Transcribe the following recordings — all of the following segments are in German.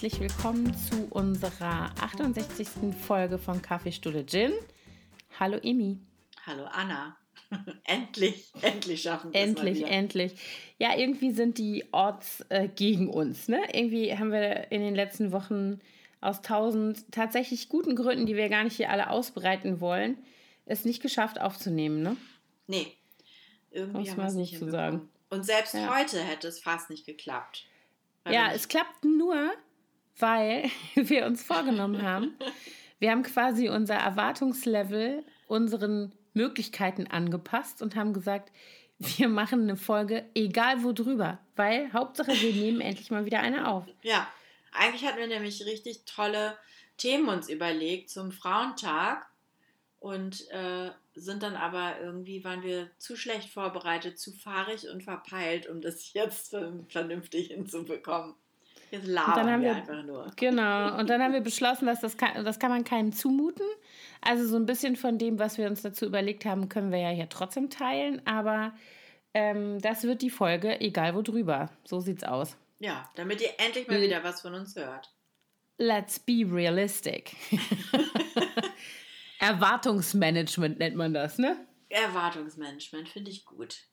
herzlich willkommen zu unserer 68. Folge von Kaffeestunde Gin. Hallo Emi. Hallo Anna. endlich, endlich schaffen wir es Endlich, endlich. Ja, irgendwie sind die Orts äh, gegen uns. Ne? Irgendwie haben wir in den letzten Wochen aus tausend tatsächlich guten Gründen, die wir gar nicht hier alle ausbreiten wollen, es nicht geschafft aufzunehmen. Ne? Nee. Irgendwie haben wir es nicht so sagen. Und selbst ja. heute hätte es fast nicht geklappt. Ja, es klappt nur, weil wir uns vorgenommen haben. Wir haben quasi unser Erwartungslevel unseren Möglichkeiten angepasst und haben gesagt, wir machen eine Folge, egal wo drüber, weil Hauptsache wir nehmen endlich mal wieder eine auf. Ja, eigentlich hatten wir nämlich richtig tolle Themen uns überlegt zum Frauentag und äh, sind dann aber irgendwie, waren wir zu schlecht vorbereitet, zu fahrig und verpeilt, um das jetzt vernünftig hinzubekommen. Jetzt labern wir, wir, einfach nur. Genau, und dann haben wir beschlossen, dass das kann, das kann man keinem zumuten. Also so ein bisschen von dem, was wir uns dazu überlegt haben, können wir ja hier trotzdem teilen, aber ähm, das wird die Folge, egal wo drüber. So sieht's aus. Ja, damit ihr endlich mal wieder was von uns hört. Let's be realistic. Erwartungsmanagement nennt man das, ne? Erwartungsmanagement finde ich gut.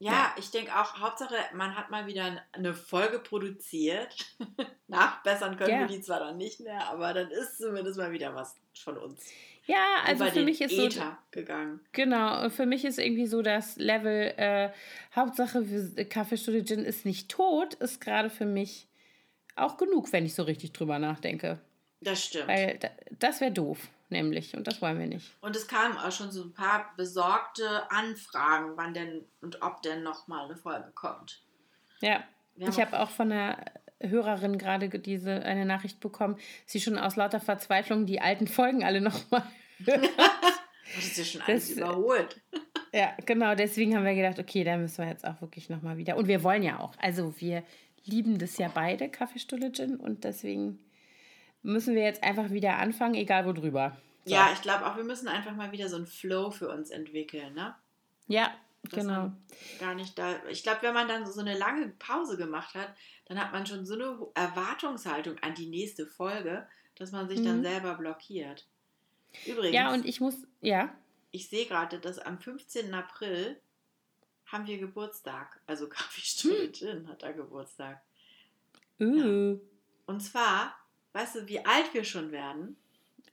Ja, ja. ich denke auch, Hauptsache, man hat mal wieder eine Folge produziert. Nachbessern können ja. wir die zwar dann nicht mehr, aber dann ist zumindest mal wieder was von uns. Ja, also für mich ist Ether so gegangen. Genau, für mich ist irgendwie so das Level äh, Hauptsache Kaffeestunde Gin ist nicht tot, ist gerade für mich auch genug, wenn ich so richtig drüber nachdenke. Das stimmt. Weil das wäre doof nämlich. Und das wollen wir nicht. Und es kamen auch schon so ein paar besorgte Anfragen, wann denn und ob denn nochmal eine Folge kommt. Ja. Ich habe auch von einer Hörerin gerade diese eine Nachricht bekommen, sie schon aus lauter Verzweiflung die alten Folgen alle nochmal das ist ja schon alles das, überholt. Ja, genau, deswegen haben wir gedacht, okay, da müssen wir jetzt auch wirklich nochmal wieder. Und wir wollen ja auch, also wir lieben das ja beide, Kaffeestulle Gin, und deswegen müssen wir jetzt einfach wieder anfangen, egal wo drüber. So. Ja, ich glaube auch, wir müssen einfach mal wieder so einen Flow für uns entwickeln, ne? Ja, Dass genau. Gar nicht da. Ich glaube, wenn man dann so eine lange Pause gemacht hat, dann hat man schon so eine Erwartungshaltung an die nächste Folge, dass man sich mhm. dann selber blockiert. Übrigens. Ja, und ich muss, ja. Ich sehe gerade, dass am 15. April haben wir Geburtstag. Also Kaffeestunde Gin hat da Geburtstag. Uh. Ja. Und zwar Weißt du, wie alt wir schon werden?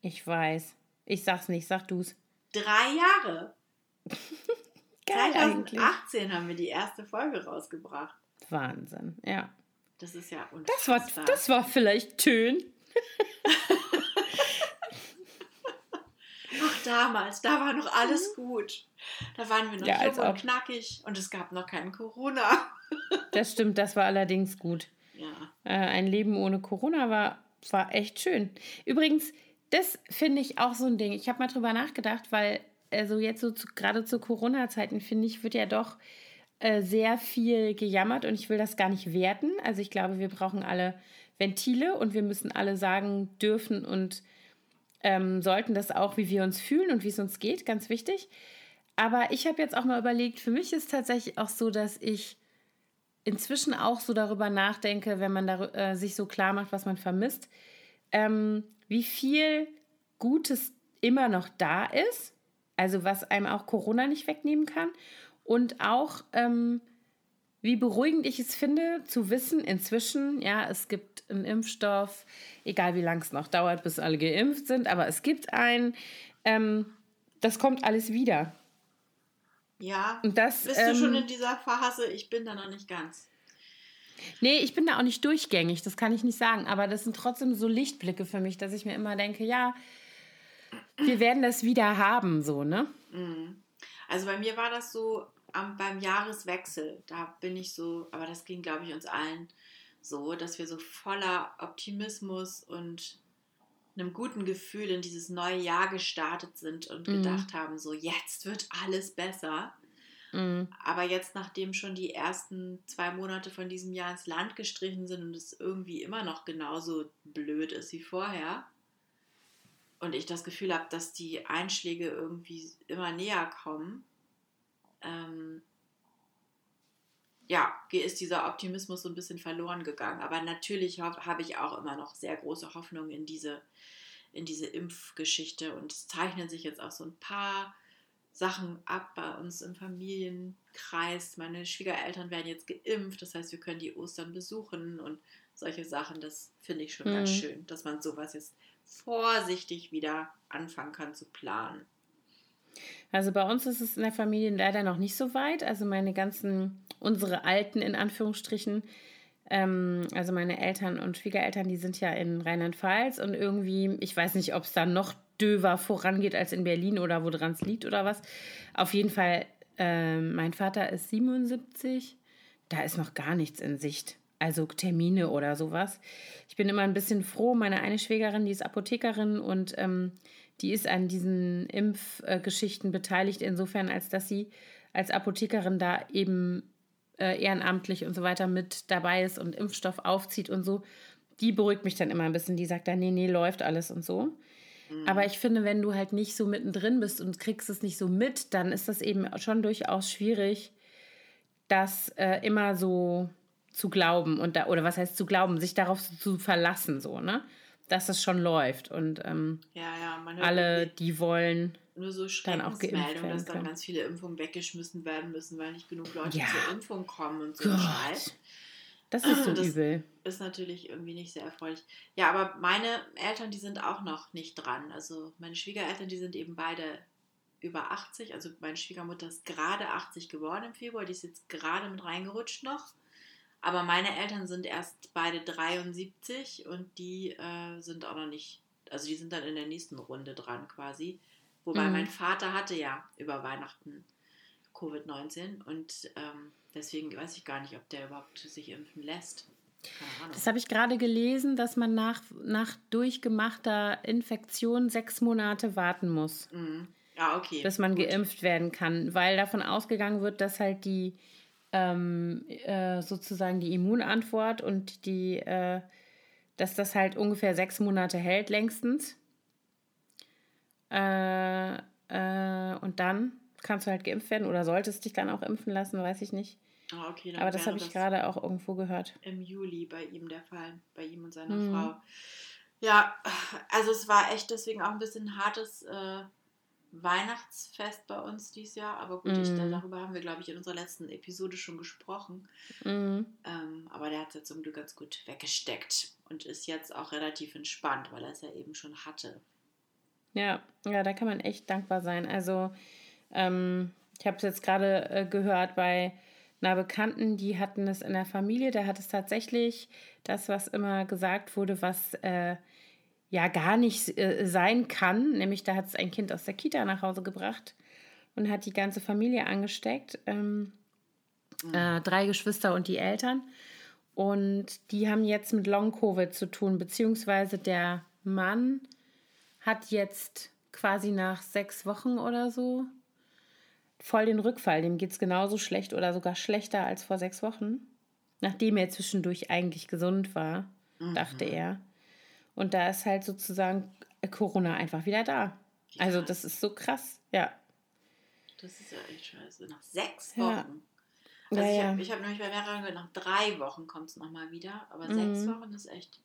Ich weiß. Ich sag's nicht, sag du's. Drei Jahre. Geil 2018 eigentlich. haben wir die erste Folge rausgebracht. Wahnsinn, ja. Das ist ja unfassbar. Das war, das war vielleicht Tön. Ach, damals, da war noch alles gut. Da waren wir noch ja, jung und knackig und es gab noch keinen Corona. das stimmt, das war allerdings gut. Ja. Äh, ein Leben ohne Corona war war echt schön. Übrigens, das finde ich auch so ein Ding. Ich habe mal drüber nachgedacht, weil also jetzt so gerade zu Corona-Zeiten finde ich, wird ja doch äh, sehr viel gejammert und ich will das gar nicht werten. Also ich glaube, wir brauchen alle Ventile und wir müssen alle sagen dürfen und ähm, sollten das auch, wie wir uns fühlen und wie es uns geht, ganz wichtig. Aber ich habe jetzt auch mal überlegt, für mich ist tatsächlich auch so, dass ich inzwischen auch so darüber nachdenke, wenn man da, äh, sich so klar macht, was man vermisst, ähm, wie viel Gutes immer noch da ist, also was einem auch Corona nicht wegnehmen kann und auch ähm, wie beruhigend ich es finde, zu wissen, inzwischen, ja, es gibt einen Impfstoff, egal wie lange es noch dauert, bis alle geimpft sind, aber es gibt einen, ähm, das kommt alles wieder. Ja. Und das, Bist ähm, du schon ähm, in dieser Phase? Ich bin da noch nicht ganz. Nee, ich bin da auch nicht durchgängig, das kann ich nicht sagen. Aber das sind trotzdem so Lichtblicke für mich, dass ich mir immer denke, ja, wir werden das wieder haben, so, ne? Mhm. Also bei mir war das so am, beim Jahreswechsel. Da bin ich so, aber das ging, glaube ich, uns allen so, dass wir so voller Optimismus und einem guten Gefühl in dieses neue Jahr gestartet sind und mhm. gedacht haben, so jetzt wird alles besser. Mhm. Aber jetzt, nachdem schon die ersten zwei Monate von diesem Jahr ins Land gestrichen sind und es irgendwie immer noch genauso blöd ist wie vorher, und ich das Gefühl habe, dass die Einschläge irgendwie immer näher kommen, ähm, ja, ist dieser Optimismus so ein bisschen verloren gegangen. Aber natürlich habe ich auch immer noch sehr große Hoffnung in diese, in diese Impfgeschichte. Und es zeichnen sich jetzt auch so ein paar Sachen ab bei uns im Familienkreis. Meine Schwiegereltern werden jetzt geimpft, das heißt, wir können die Ostern besuchen und solche Sachen. Das finde ich schon mhm. ganz schön, dass man sowas jetzt vorsichtig wieder anfangen kann zu planen. Also bei uns ist es in der Familie leider noch nicht so weit. Also meine ganzen, unsere Alten in Anführungsstrichen, ähm, also meine Eltern und Schwiegereltern, die sind ja in Rheinland-Pfalz und irgendwie, ich weiß nicht, ob es da noch döver vorangeht als in Berlin oder woran es liegt oder was. Auf jeden Fall, äh, mein Vater ist 77, da ist noch gar nichts in Sicht. Also Termine oder sowas. Ich bin immer ein bisschen froh. Meine eine Schwägerin, die ist Apothekerin und ähm, die ist an diesen Impfgeschichten beteiligt, insofern, als dass sie als Apothekerin da eben äh, ehrenamtlich und so weiter mit dabei ist und Impfstoff aufzieht und so. Die beruhigt mich dann immer ein bisschen. Die sagt dann, nee, nee, läuft alles und so. Mhm. Aber ich finde, wenn du halt nicht so mittendrin bist und kriegst es nicht so mit, dann ist das eben schon durchaus schwierig, das äh, immer so zu glauben und da, oder was heißt zu glauben, sich darauf zu verlassen, so, ne? Dass es schon läuft und ähm, ja, ja, alle, die wollen, nur so dann auch geimpft werden dass dann ganz viele Impfungen weggeschmissen werden müssen, weil nicht genug Leute ja. zur Impfung kommen und so Scheiß. Das ist so das übel. Ist natürlich irgendwie nicht sehr erfreulich. Ja, aber meine Eltern, die sind auch noch nicht dran. Also meine Schwiegereltern, die sind eben beide über 80. Also meine Schwiegermutter ist gerade 80 geworden im Februar. Die ist jetzt gerade mit reingerutscht noch. Aber meine Eltern sind erst beide 73 und die äh, sind auch noch nicht, also die sind dann in der nächsten Runde dran quasi. Wobei mhm. mein Vater hatte ja über Weihnachten Covid-19 und ähm, deswegen weiß ich gar nicht, ob der überhaupt sich impfen lässt. Das habe ich gerade gelesen, dass man nach, nach durchgemachter Infektion sechs Monate warten muss. Mhm. Ah, okay. Bis man Gut. geimpft werden kann, weil davon ausgegangen wird, dass halt die ähm, äh, sozusagen die Immunantwort und die, äh, dass das halt ungefähr sechs Monate hält, längstens. Äh, äh, und dann kannst du halt geimpft werden oder solltest dich dann auch impfen lassen, weiß ich nicht. Ah, okay, Aber das habe ich gerade auch irgendwo gehört. Im Juli bei ihm der Fall, bei ihm und seiner mhm. Frau. Ja, also es war echt deswegen auch ein bisschen hartes äh, Weihnachtsfest bei uns dieses Jahr, aber gut, mm. ich, mhm. darüber haben wir, glaube ich, in unserer letzten Episode schon gesprochen. Mm. Ähm, aber der hat es ja zum Glück ganz gut weggesteckt und ist jetzt auch relativ entspannt, weil er es ja eben schon hatte. Ja, ja, da kann man echt dankbar sein. Also, ähm, ich habe es jetzt gerade äh, gehört bei einer Bekannten, die hatten es in der Familie, da hat es tatsächlich das, was immer gesagt wurde, was äh, ja gar nicht äh, sein kann. Nämlich da hat es ein Kind aus der Kita nach Hause gebracht und hat die ganze Familie angesteckt. Ähm, mhm. äh, drei Geschwister und die Eltern. Und die haben jetzt mit Long-Covid zu tun, beziehungsweise der Mann hat jetzt quasi nach sechs Wochen oder so voll den Rückfall. Dem geht es genauso schlecht oder sogar schlechter als vor sechs Wochen. Nachdem er zwischendurch eigentlich gesund war, mhm. dachte er. Und da ist halt sozusagen Corona einfach wieder da. Ja. Also das ist so krass, ja. Das ist ja echt scheiße. Nach sechs Wochen. Ja. Also ja, ich habe ja. hab nämlich bei mehreren gehört, nach drei Wochen kommt es nochmal wieder. Aber mhm. sechs Wochen ist echt.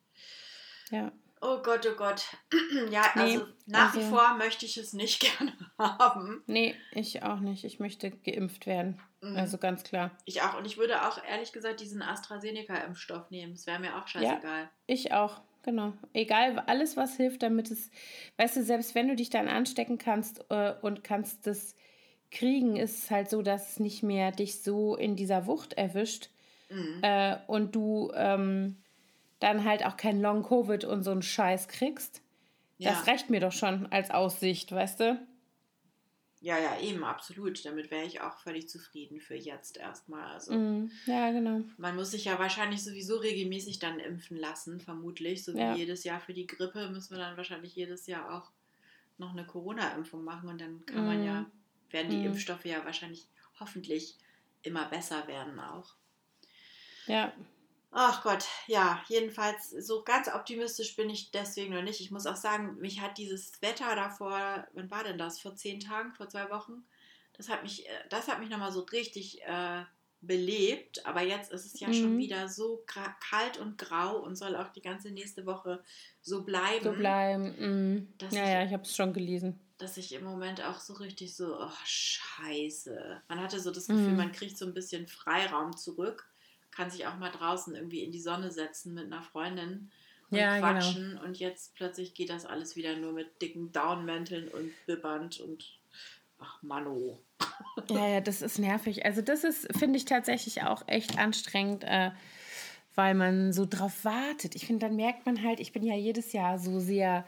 Ja. Oh Gott, oh Gott. ja, nee, also nach also, wie vor möchte ich es nicht gerne haben. Nee, ich auch nicht. Ich möchte geimpft werden. Mhm. Also ganz klar. Ich auch. Und ich würde auch ehrlich gesagt diesen AstraZeneca-Impfstoff nehmen. Es wäre mir auch scheißegal. Ja, ich auch. Genau. Egal, alles, was hilft, damit es, weißt du, selbst wenn du dich dann anstecken kannst äh, und kannst das kriegen, ist es halt so, dass es nicht mehr dich so in dieser Wucht erwischt mhm. äh, und du ähm, dann halt auch kein Long-Covid und so einen Scheiß kriegst. Ja. Das reicht mir doch schon als Aussicht, weißt du? Ja, ja, eben, absolut. Damit wäre ich auch völlig zufrieden für jetzt erstmal. Also, mm, ja, genau. Man muss sich ja wahrscheinlich sowieso regelmäßig dann impfen lassen, vermutlich. So wie ja. jedes Jahr für die Grippe müssen wir dann wahrscheinlich jedes Jahr auch noch eine Corona-Impfung machen und dann kann mm. man ja, mhm. werden die mm. Impfstoffe ja wahrscheinlich hoffentlich immer besser werden auch. Ja. Ach Gott, ja, jedenfalls so ganz optimistisch bin ich deswegen noch nicht. Ich muss auch sagen, mich hat dieses Wetter davor, wann war denn das? Vor zehn Tagen, vor zwei Wochen? Das hat mich, äh, das hat mich nochmal so richtig äh, belebt, aber jetzt ist es ja mhm. schon wieder so kalt und grau und soll auch die ganze nächste Woche so bleiben. So bleiben. Mhm. Ja, ich, ja, ich habe es schon gelesen. Dass ich im Moment auch so richtig so, oh Scheiße. Man hatte so das Gefühl, mhm. man kriegt so ein bisschen Freiraum zurück, kann sich auch mal draußen irgendwie in die Sonne setzen mit einer Freundin und ja, genau. quatschen genau. und jetzt plötzlich geht das alles wieder nur mit dicken Downmänteln und Biband und ach Mano. Ja, ja, das ist nervig. Also das ist, finde ich tatsächlich auch echt anstrengend, äh, weil man so drauf wartet. Ich finde, dann merkt man halt, ich bin ja jedes Jahr so sehr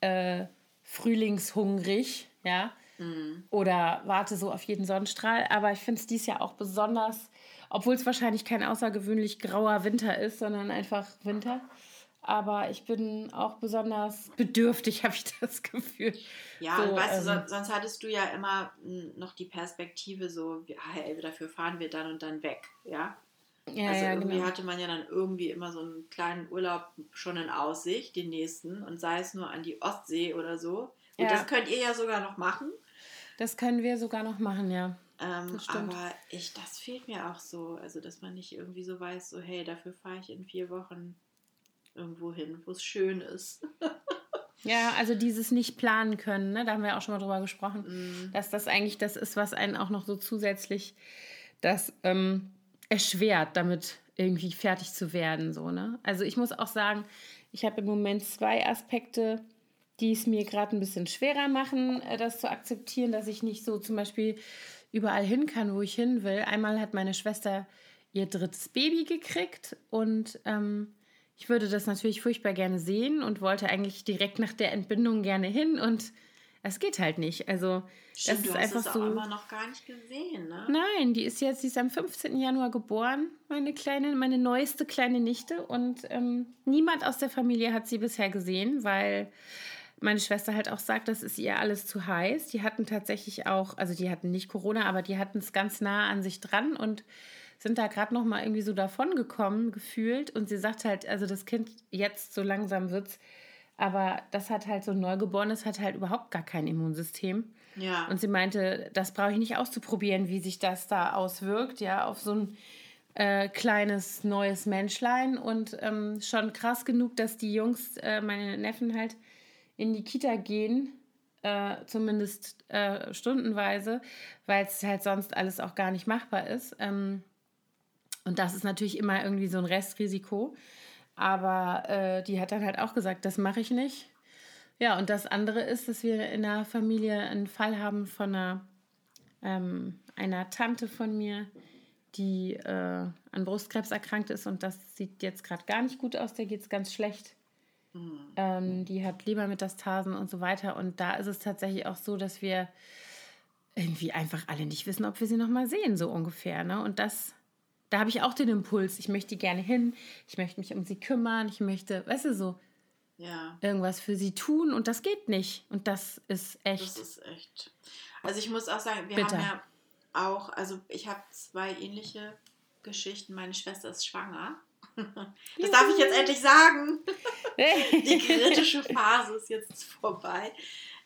äh, frühlingshungrig, ja, mhm. oder warte so auf jeden Sonnenstrahl. Aber ich finde es dieses Jahr auch besonders, obwohl es wahrscheinlich kein außergewöhnlich grauer Winter ist, sondern einfach Winter. Aber ich bin auch besonders bedürftig, habe ich das Gefühl. Ja, so, weißt ähm, du, sonst hattest du ja immer noch die Perspektive so, hey, dafür fahren wir dann und dann weg, ja? Ja, also ja, irgendwie genau. hatte man ja dann irgendwie immer so einen kleinen Urlaub schon in Aussicht, den nächsten, und sei es nur an die Ostsee oder so. Und ja. das könnt ihr ja sogar noch machen. Das können wir sogar noch machen, ja. Ähm, aber ich, das fehlt mir auch so, also dass man nicht irgendwie so weiß, so hey, dafür fahre ich in vier Wochen irgendwo hin, wo es schön ist. Ja, also dieses nicht planen können, ne? da haben wir auch schon mal drüber gesprochen, mm. dass das eigentlich das ist, was einen auch noch so zusätzlich das ähm, erschwert, damit irgendwie fertig zu werden. So, ne? Also ich muss auch sagen, ich habe im Moment zwei Aspekte, die es mir gerade ein bisschen schwerer machen, äh, das zu akzeptieren, dass ich nicht so zum Beispiel überall hin kann, wo ich hin will. Einmal hat meine Schwester ihr drittes Baby gekriegt und ähm, ich würde das natürlich furchtbar gerne sehen und wollte eigentlich direkt nach der Entbindung gerne hin und es geht halt nicht. Also Stimmt, das ist du hast einfach es so. immer noch gar nicht gesehen, ne? Nein, die ist jetzt, die ist am 15. Januar geboren, meine kleine, meine neueste kleine Nichte und ähm, niemand aus der Familie hat sie bisher gesehen, weil meine Schwester halt auch sagt, das ist ihr alles zu heiß. Die hatten tatsächlich auch, also die hatten nicht Corona, aber die hatten es ganz nah an sich dran und sind da gerade noch mal irgendwie so davon gekommen gefühlt und sie sagt halt, also das Kind jetzt so langsam wird's, aber das hat halt so ein Neugeborenes hat halt überhaupt gar kein Immunsystem. Ja. Und sie meinte, das brauche ich nicht auszuprobieren, wie sich das da auswirkt, ja, auf so ein äh, kleines neues Menschlein und ähm, schon krass genug, dass die Jungs, äh, meine Neffen halt in die Kita gehen, äh, zumindest äh, stundenweise, weil es halt sonst alles auch gar nicht machbar ist. Ähm, und das ist natürlich immer irgendwie so ein Restrisiko. Aber äh, die hat dann halt auch gesagt, das mache ich nicht. Ja, und das andere ist, dass wir in der Familie einen Fall haben von einer, ähm, einer Tante von mir, die äh, an Brustkrebs erkrankt ist und das sieht jetzt gerade gar nicht gut aus, der geht es ganz schlecht. Mhm. Ähm, die hat Lebermetastasen und so weiter. Und da ist es tatsächlich auch so, dass wir irgendwie einfach alle nicht wissen, ob wir sie nochmal sehen, so ungefähr. Ne? Und das da habe ich auch den Impuls, ich möchte gerne hin, ich möchte mich um sie kümmern, ich möchte, weißt du, so ja. irgendwas für sie tun und das geht nicht. Und das ist echt. Das ist echt. Also ich muss auch sagen, wir bitter. haben ja auch, also ich habe zwei ähnliche Geschichten. Meine Schwester ist schwanger. Das darf ich jetzt endlich sagen. Die kritische Phase ist jetzt vorbei.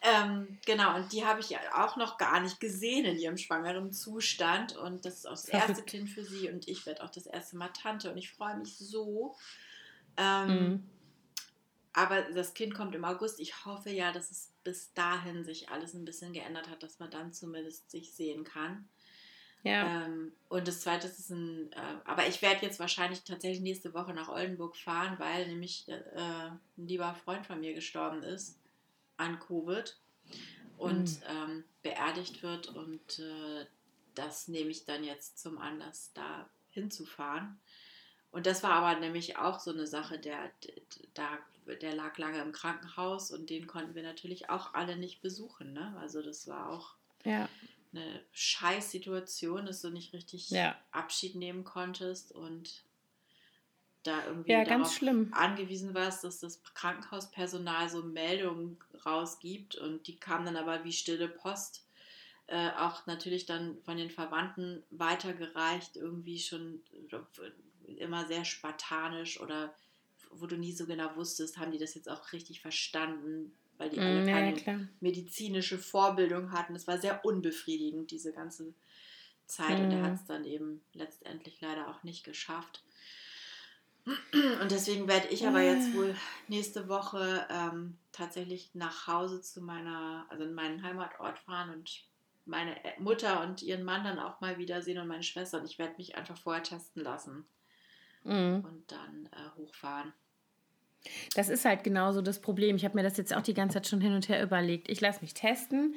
Ähm, genau, und die habe ich auch noch gar nicht gesehen in ihrem schwangeren Zustand. Und das ist auch das erste Kind für sie. Und ich werde auch das erste Mal Tante. Und ich freue mich so. Ähm, mhm. Aber das Kind kommt im August. Ich hoffe ja, dass es bis dahin sich alles ein bisschen geändert hat, dass man dann zumindest sich sehen kann. Ja. Ähm, und das zweite ist ein, äh, aber ich werde jetzt wahrscheinlich tatsächlich nächste Woche nach Oldenburg fahren, weil nämlich äh, ein lieber Freund von mir gestorben ist an Covid und mhm. ähm, beerdigt wird. Und äh, das nehme ich dann jetzt zum Anlass, da hinzufahren. Und das war aber nämlich auch so eine Sache, der, der, der lag lange im Krankenhaus und den konnten wir natürlich auch alle nicht besuchen. Ne? Also das war auch ja. Eine Scheißsituation, dass du nicht richtig ja. Abschied nehmen konntest und da irgendwie ja, darauf angewiesen warst, dass das Krankenhauspersonal so Meldungen rausgibt und die kamen dann aber wie stille Post äh, auch natürlich dann von den Verwandten weitergereicht, irgendwie schon immer sehr spartanisch oder wo du nie so genau wusstest, haben die das jetzt auch richtig verstanden, weil die alle mm, keine ja, medizinische Vorbildung hatten. Es war sehr unbefriedigend, diese ganze Zeit mhm. und er hat es dann eben letztendlich leider auch nicht geschafft. Und deswegen werde ich aber jetzt wohl nächste Woche ähm, tatsächlich nach Hause zu meiner, also in meinen Heimatort fahren und meine Mutter und ihren Mann dann auch mal wiedersehen und meine Schwester. Und ich werde mich einfach vorher testen lassen mhm. und dann äh, hochfahren. Das ist halt genauso das Problem. Ich habe mir das jetzt auch die ganze Zeit schon hin und her überlegt. Ich lasse mich testen,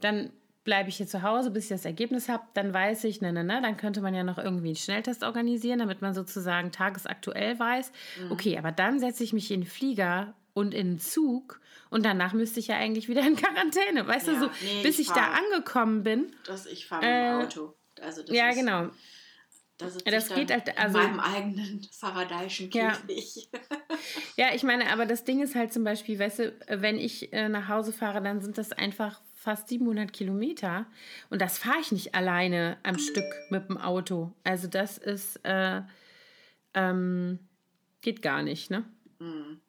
dann bleibe ich hier zu Hause, bis ich das Ergebnis habe, dann weiß ich, na, na, na, dann könnte man ja noch irgendwie einen Schnelltest organisieren, damit man sozusagen tagesaktuell weiß. Mhm. Okay, aber dann setze ich mich in den Flieger und in den Zug und danach müsste ich ja eigentlich wieder in Quarantäne, weißt ja, du, so, nee, bis ich, ich da angekommen bin. Das, ich fahre mit dem äh, Auto. Also ja, genau. Da das geht halt, also, in meinem eigenen Faradayschen Käfig. Ja. ja, ich meine, aber das Ding ist halt zum Beispiel, weißt du, wenn ich äh, nach Hause fahre, dann sind das einfach fast 700 Kilometer. Und das fahre ich nicht alleine am Stück mit dem Auto. Also das ist, äh, ähm, geht gar nicht, ne? Hm.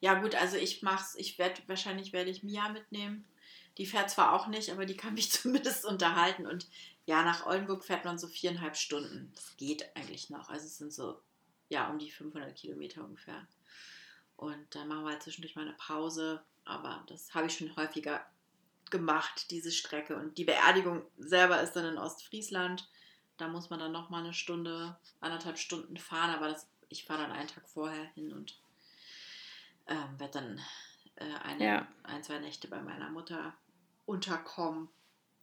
Ja gut, also ich mach's, ich werde, wahrscheinlich werde ich Mia mitnehmen. Die fährt zwar auch nicht, aber die kann mich zumindest unterhalten. Und ja, nach Oldenburg fährt man so viereinhalb Stunden. Das geht eigentlich noch. Also es sind so, ja, um die 500 Kilometer ungefähr. Und dann machen wir halt zwischendurch mal eine Pause. Aber das habe ich schon häufiger gemacht, diese Strecke. Und die Beerdigung selber ist dann in Ostfriesland. Da muss man dann nochmal eine Stunde, anderthalb Stunden fahren, aber das, ich fahre dann einen Tag vorher hin und ähm, werde dann äh, eine, ja. ein, zwei Nächte bei meiner Mutter unterkommen.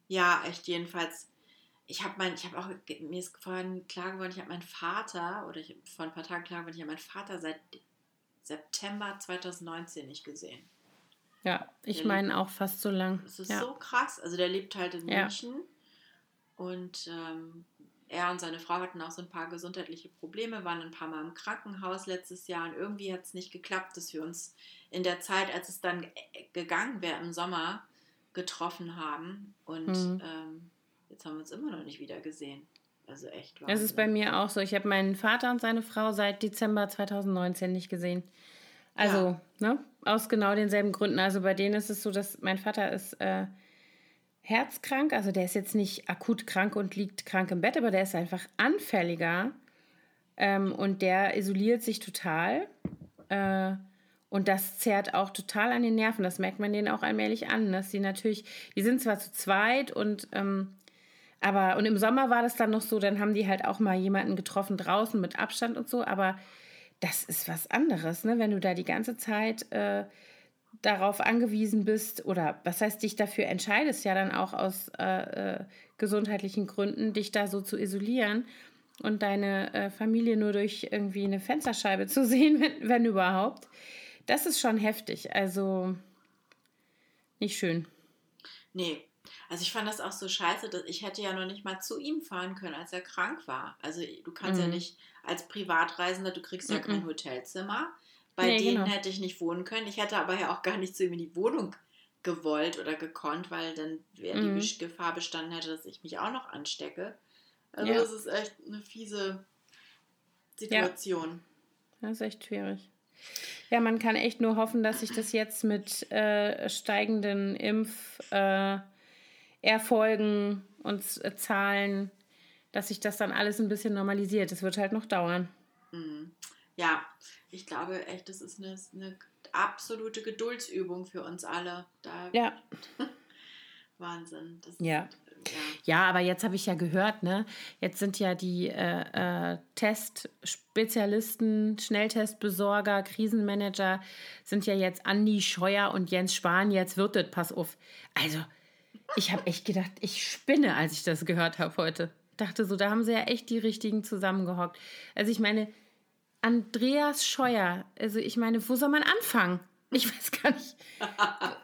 Ja, echt jedenfalls. Ich habe mein, ich habe auch, mir ist vorhin klar geworden, ich habe meinen Vater, oder ich vor ein paar Tagen klar geworden, ich habe meinen Vater seit September 2019 nicht gesehen. Ja, ich meine auch fast so lang. Das ist ja. so krass. Also der lebt halt in München ja. und ähm, er und seine Frau hatten auch so ein paar gesundheitliche Probleme, waren ein paar Mal im Krankenhaus letztes Jahr und irgendwie hat es nicht geklappt, dass wir uns in der Zeit, als es dann gegangen wäre im Sommer, getroffen haben. Und mhm. ähm, jetzt haben wir uns immer noch nicht wieder gesehen. Also echt. Wahnsinn. Es ist bei mir auch so. Ich habe meinen Vater und seine Frau seit Dezember 2019 nicht gesehen. Also, ja. ne? Aus genau denselben Gründen. Also bei denen ist es so, dass mein Vater ist äh, herzkrank. Also der ist jetzt nicht akut krank und liegt krank im Bett, aber der ist einfach anfälliger. Ähm, und der isoliert sich total. Äh, und das zerrt auch total an den Nerven. Das merkt man denen auch allmählich an, dass sie natürlich, die sind zwar zu zweit und ähm, aber und im Sommer war das dann noch so, dann haben die halt auch mal jemanden getroffen draußen mit Abstand und so, aber das ist was anderes, ne? wenn du da die ganze Zeit äh, darauf angewiesen bist oder was heißt dich dafür entscheidest, ja dann auch aus äh, äh, gesundheitlichen Gründen, dich da so zu isolieren und deine äh, Familie nur durch irgendwie eine Fensterscheibe zu sehen, wenn, wenn überhaupt. Das ist schon heftig. Also nicht schön. Nee, also ich fand das auch so scheiße, dass ich hätte ja noch nicht mal zu ihm fahren können, als er krank war. Also du kannst mhm. ja nicht als Privatreisender, du kriegst ja mhm. kein Hotelzimmer. Bei nee, denen genau. hätte ich nicht wohnen können. Ich hätte aber ja auch gar nicht zu ihm in die Wohnung gewollt oder gekonnt, weil dann wäre mhm. die Gefahr bestanden hätte, dass ich mich auch noch anstecke. Also ja. das ist echt eine fiese Situation. Ja. Das ist echt schwierig. Ja, man kann echt nur hoffen, dass sich das jetzt mit äh, steigenden Impferfolgen äh, und äh, Zahlen dass sich das dann alles ein bisschen normalisiert. Das wird halt noch dauern. Mhm. Ja, ich glaube echt, das ist eine, eine absolute Geduldsübung für uns alle. Da ja. Wahnsinn. Das ja. Ist, ja. ja. aber jetzt habe ich ja gehört, ne? Jetzt sind ja die äh, äh, Testspezialisten, Schnelltestbesorger, Krisenmanager sind ja jetzt Andi Scheuer und Jens Spahn. Jetzt wird das, pass auf. Also, ich habe echt gedacht, ich spinne, als ich das gehört habe heute dachte so, da haben sie ja echt die richtigen zusammengehockt. Also ich meine, Andreas Scheuer, also ich meine, wo soll man anfangen? Ich weiß gar nicht,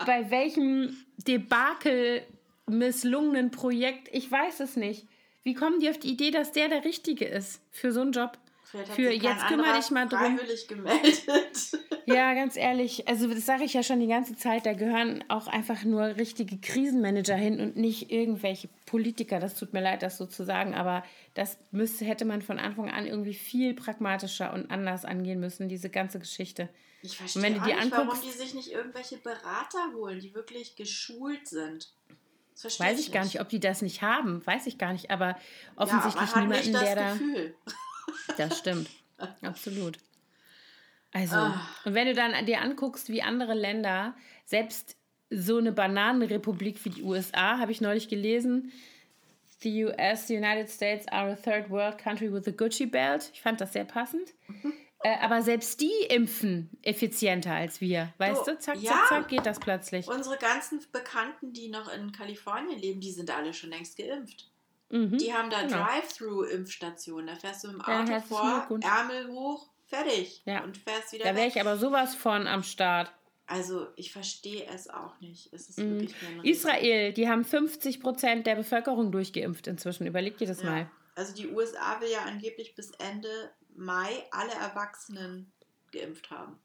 bei welchem Debakel misslungenen Projekt, ich weiß es nicht. Wie kommen die auf die Idee, dass der der Richtige ist für so einen Job? Für jetzt kümmere dich mal drum. gemeldet. Ja, ganz ehrlich, also das sage ich ja schon die ganze Zeit, da gehören auch einfach nur richtige Krisenmanager hin und nicht irgendwelche Politiker. Das tut mir leid, das so zu sagen, aber das müsste, hätte man von Anfang an irgendwie viel pragmatischer und anders angehen müssen, diese ganze Geschichte. Ich verstehe und wenn du die nicht, anguckst, warum die sich nicht irgendwelche Berater holen, die wirklich geschult sind. Weiß ich gar nicht, ob die das nicht haben, weiß ich gar nicht, aber offensichtlich ja, niemanden, der da. Das stimmt. Absolut. Also, ah. und wenn du dann dir anguckst, wie andere Länder, selbst so eine Bananenrepublik wie die USA, habe ich neulich gelesen, the US, the United States are a third world country with a Gucci belt. Ich fand das sehr passend. Mhm. Äh, aber selbst die impfen effizienter als wir. Weißt du, du? zack, ja, zack, zack, geht das plötzlich. Unsere ganzen Bekannten, die noch in Kalifornien leben, die sind alle schon längst geimpft. Mhm, die haben da genau. Drive-Thru-Impfstationen. Da fährst du im Auto ja, vor, Ärmel hoch, fertig. Ja. Und fährst wieder Da wäre ich aber sowas von am Start. Also ich verstehe es auch nicht. Es ist wirklich Israel, die haben 50 Prozent der Bevölkerung durchgeimpft inzwischen. Überleg dir das ja. mal. Also die USA will ja angeblich bis Ende Mai alle Erwachsenen geimpft haben.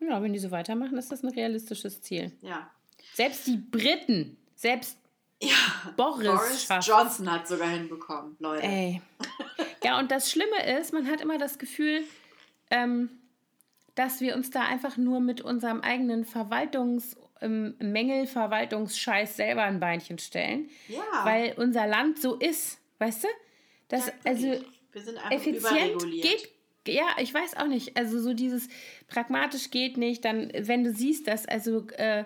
Ja, wenn die so weitermachen, ist das ein realistisches Ziel. Ja. Selbst die Briten, selbst ja, Boris, Boris Johnson hat sogar hinbekommen, Leute. Ey. Ja, und das Schlimme ist, man hat immer das Gefühl, ähm, dass wir uns da einfach nur mit unserem eigenen Verwaltungs- ähm, Mängelverwaltungsscheiß selber ein Beinchen stellen. Ja. Weil unser Land so ist, weißt du? Das, ja, also wir sind einfach effizient geht ja, ich weiß auch nicht. Also so dieses pragmatisch geht nicht. Dann, wenn du siehst, dass also äh,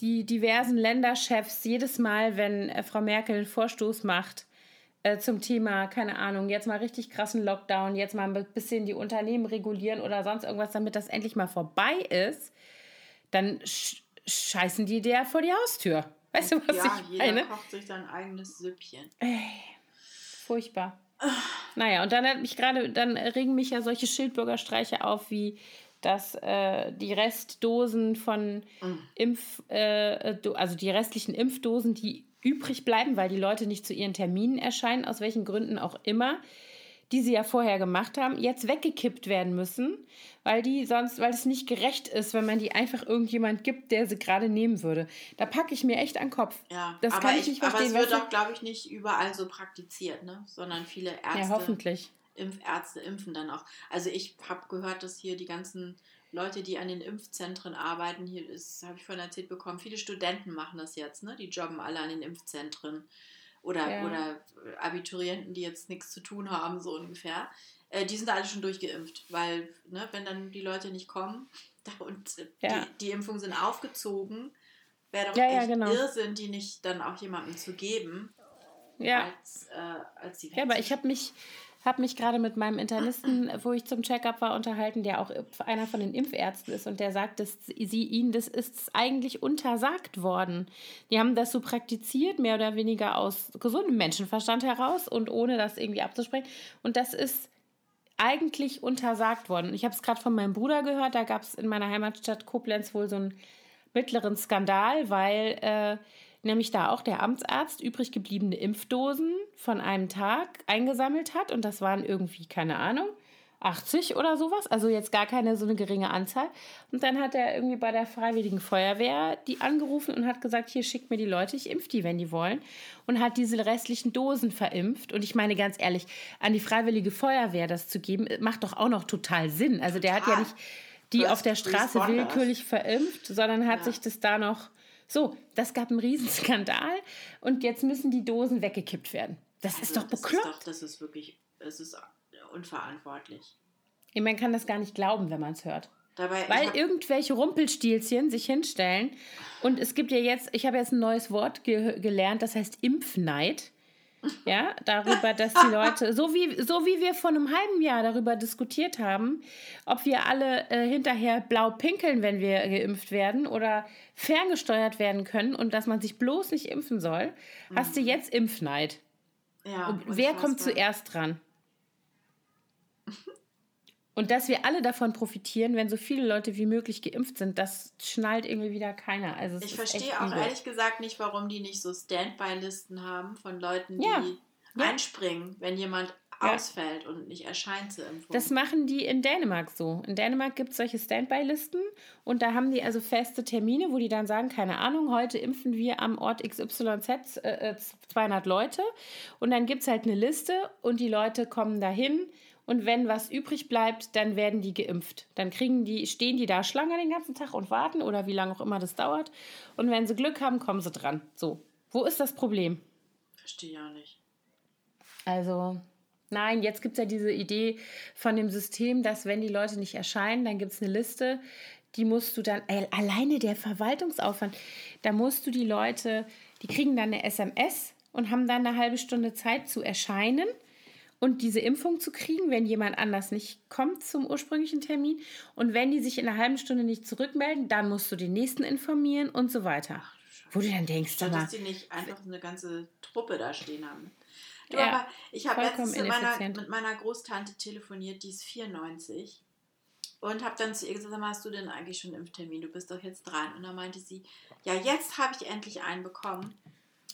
die diversen Länderchefs jedes Mal, wenn äh, Frau Merkel einen Vorstoß macht äh, zum Thema, keine Ahnung, jetzt mal richtig krassen Lockdown, jetzt mal ein bisschen die Unternehmen regulieren oder sonst irgendwas, damit das endlich mal vorbei ist, dann sch scheißen die der vor die Haustür. Weißt du, was ja, ich meine? jeder kocht sich sein eigenes Süppchen. Ey, furchtbar. Naja, und dann hat mich gerade, dann regen mich ja solche Schildbürgerstreiche auf, wie dass äh, die Restdosen von mhm. Impf, äh, also die restlichen Impfdosen, die übrig bleiben, weil die Leute nicht zu ihren Terminen erscheinen, aus welchen Gründen auch immer, die sie ja vorher gemacht haben, jetzt weggekippt werden müssen, weil die sonst, weil es nicht gerecht ist, wenn man die einfach irgendjemand gibt, der sie gerade nehmen würde. Da packe ich mir echt an den Kopf. Ja, das aber kann ich, ich nicht verstehen. Aber es wird auch, glaube ich, nicht überall so praktiziert, ne? Sondern viele Ärzte. Ja, hoffentlich. Impfärzte impfen dann auch. Also ich habe gehört, dass hier die ganzen Leute, die an den Impfzentren arbeiten, hier ist, habe ich vorhin erzählt bekommen, viele Studenten machen das jetzt, ne? Die jobben alle an den Impfzentren. Oder, ja. oder Abiturienten, die jetzt nichts zu tun haben, so ungefähr. Äh, die sind alle schon durchgeimpft, weil, ne, wenn dann die Leute nicht kommen und ja. die, die Impfungen sind aufgezogen, wäre doch ja, echt genau. Irrsinn, die nicht dann auch jemandem zu geben. Ja. Als, äh, als die ja, aber ich habe mich habe mich gerade mit meinem Internisten, wo ich zum Checkup war, unterhalten, der auch einer von den Impfärzten ist und der sagt, dass sie ihnen das ist eigentlich untersagt worden. Die haben das so praktiziert, mehr oder weniger aus gesundem Menschenverstand heraus und ohne das irgendwie abzusprechen. Und das ist eigentlich untersagt worden. Ich habe es gerade von meinem Bruder gehört, da gab es in meiner Heimatstadt Koblenz wohl so einen mittleren Skandal, weil äh, nämlich da auch der Amtsarzt übrig gebliebene Impfdosen von einem Tag eingesammelt hat und das waren irgendwie, keine Ahnung, 80 oder sowas, also jetzt gar keine so eine geringe Anzahl. Und dann hat er irgendwie bei der Freiwilligen Feuerwehr die angerufen und hat gesagt, hier schickt mir die Leute, ich impf die, wenn die wollen. Und hat diese restlichen Dosen verimpft. Und ich meine ganz ehrlich, an die Freiwillige Feuerwehr das zu geben, macht doch auch noch total Sinn. Also der hat ja nicht die auf der Straße willkürlich verimpft, sondern hat ja. sich das da noch so, das gab einen Riesenskandal und jetzt müssen die Dosen weggekippt werden. Das also, ist doch bekloppt. Das ist, doch, das ist wirklich, es ist unverantwortlich. Man kann das gar nicht glauben, wenn man es hört. Dabei, Weil irgendwelche Rumpelstilzchen sich hinstellen. Und es gibt ja jetzt, ich habe jetzt ein neues Wort ge gelernt, das heißt Impfneid. Ja, darüber, dass die Leute, so wie, so wie wir vor einem halben Jahr darüber diskutiert haben, ob wir alle äh, hinterher blau pinkeln, wenn wir geimpft werden oder ferngesteuert werden können und dass man sich bloß nicht impfen soll, mhm. hast du mhm. jetzt Impfneid. Ja, und wer kommt zuerst dran? Und dass wir alle davon profitieren, wenn so viele Leute wie möglich geimpft sind, das schnallt irgendwie wieder keiner. Also ich verstehe auch übel. ehrlich gesagt nicht, warum die nicht so Standby-Listen haben von Leuten, die ja. Ja. einspringen, wenn jemand ja. ausfällt und nicht erscheint zur Impfung. Das machen die in Dänemark so. In Dänemark gibt es solche Standby-Listen und da haben die also feste Termine, wo die dann sagen, keine Ahnung, heute impfen wir am Ort XYZ äh, 200 äh, Leute und dann gibt es halt eine Liste und die Leute kommen dahin und wenn was übrig bleibt, dann werden die geimpft. Dann kriegen die, stehen die da Schlange den ganzen Tag und warten oder wie lange auch immer das dauert. Und wenn sie Glück haben, kommen sie dran. So Wo ist das Problem? Verstehe ja nicht. Also, nein, jetzt gibt es ja diese Idee von dem System, dass wenn die Leute nicht erscheinen, dann gibt es eine Liste, die musst du dann, äh, alleine der Verwaltungsaufwand, da musst du die Leute, die kriegen dann eine SMS und haben dann eine halbe Stunde Zeit zu erscheinen und diese Impfung zu kriegen, wenn jemand anders nicht kommt zum ursprünglichen Termin. Und wenn die sich in einer halben Stunde nicht zurückmelden, dann musst du den nächsten informieren und so weiter. Ach, Wo du dann denkst, Statt, dass die nicht einfach eine ganze Truppe da stehen haben. Du, ja, aber ich habe letztens mit meiner, mit meiner Großtante telefoniert, die ist 94. Und habe dann zu ihr gesagt, hast du denn eigentlich schon einen Impftermin? Du bist doch jetzt dran. Und dann meinte sie, ja, jetzt habe ich endlich einen bekommen.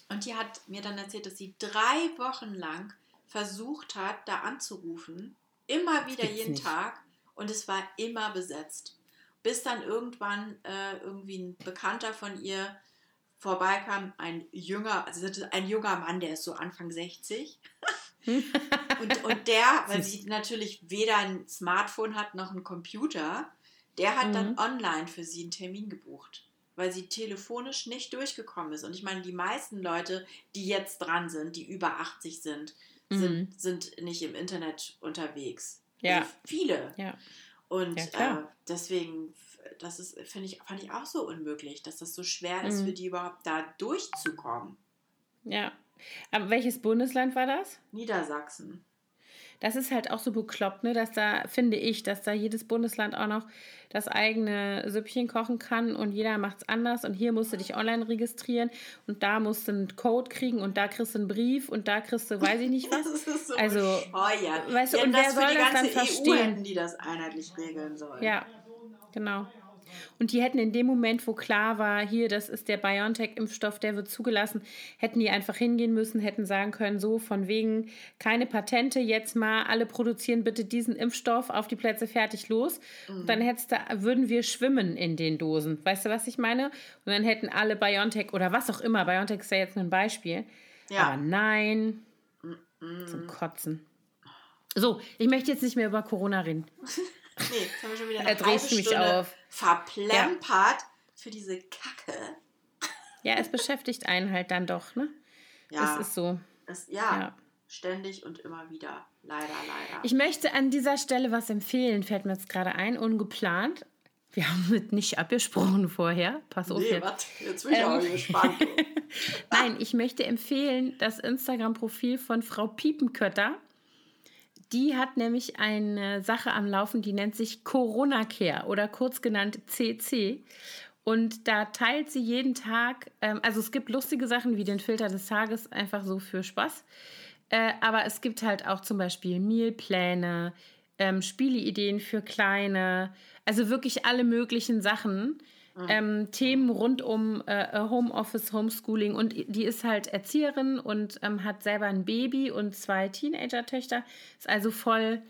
Und die hat mir dann erzählt, dass sie drei Wochen lang versucht hat, da anzurufen. Immer wieder jeden nicht. Tag. Und es war immer besetzt. Bis dann irgendwann äh, irgendwie ein Bekannter von ihr vorbeikam, ein jünger, also ein junger Mann, der ist so Anfang 60. und, und der, weil sie natürlich weder ein Smartphone hat noch einen Computer, der hat mhm. dann online für sie einen Termin gebucht, weil sie telefonisch nicht durchgekommen ist. Und ich meine, die meisten Leute, die jetzt dran sind, die über 80 sind, mhm. sind, sind nicht im Internet unterwegs. Ja. Also viele. Ja. Und ja, äh, deswegen das ist, finde ich, fand ich auch so unmöglich, dass das so schwer ist, mhm. für die überhaupt da durchzukommen. Ja. Aber welches Bundesland war das? Niedersachsen. Das ist halt auch so bekloppt, ne, dass da, finde ich, dass da jedes Bundesland auch noch das eigene Süppchen kochen kann und jeder macht es anders und hier musst du dich online registrieren und da musst du einen Code kriegen und da kriegst du einen Brief und da kriegst du, weiß ich nicht was. das ist so also, bescheuert. Weißt du, ja, und wer soll das dann verstehen? EU hätten die das einheitlich regeln sollen. Ja, genau. Und die hätten in dem Moment, wo klar war, hier, das ist der BioNTech-Impfstoff, der wird zugelassen, hätten die einfach hingehen müssen, hätten sagen können, so von wegen keine Patente, jetzt mal alle produzieren bitte diesen Impfstoff auf die Plätze fertig los. Mhm. Und dann hättest du, würden wir schwimmen in den Dosen. Weißt du, was ich meine? Und dann hätten alle BioNTech oder was auch immer, BioNTech ist ja jetzt nur ein Beispiel. Ja. Aber nein, mhm. zum Kotzen. So, ich möchte jetzt nicht mehr über Corona reden. Nee, jetzt haben wir schon wieder eine halbe Stunde auf. Verplempert ja. für diese Kacke. Ja, es beschäftigt einen halt dann doch, ne? Ja. Es ist so. Es, ja, ja, ständig und immer wieder. Leider, leider. Ich möchte an dieser Stelle was empfehlen, fällt mir jetzt gerade ein, ungeplant. Wir haben mit nicht abgesprochen vorher. Pass auf. Nee, jetzt. Was? Jetzt bin ich ähm, auch gespannt. Nein, ich möchte empfehlen das Instagram-Profil von Frau Piepenkötter. Die hat nämlich eine Sache am Laufen, die nennt sich Corona Care oder kurz genannt CC. Und da teilt sie jeden Tag, ähm, also es gibt lustige Sachen wie den Filter des Tages, einfach so für Spaß. Äh, aber es gibt halt auch zum Beispiel Mealpläne, ähm, Spieleideen für Kleine, also wirklich alle möglichen Sachen. Mhm. Ähm, Themen rund um äh, Homeoffice, Homeschooling und die ist halt Erzieherin und ähm, hat selber ein Baby und zwei Teenager-Töchter, ist also voll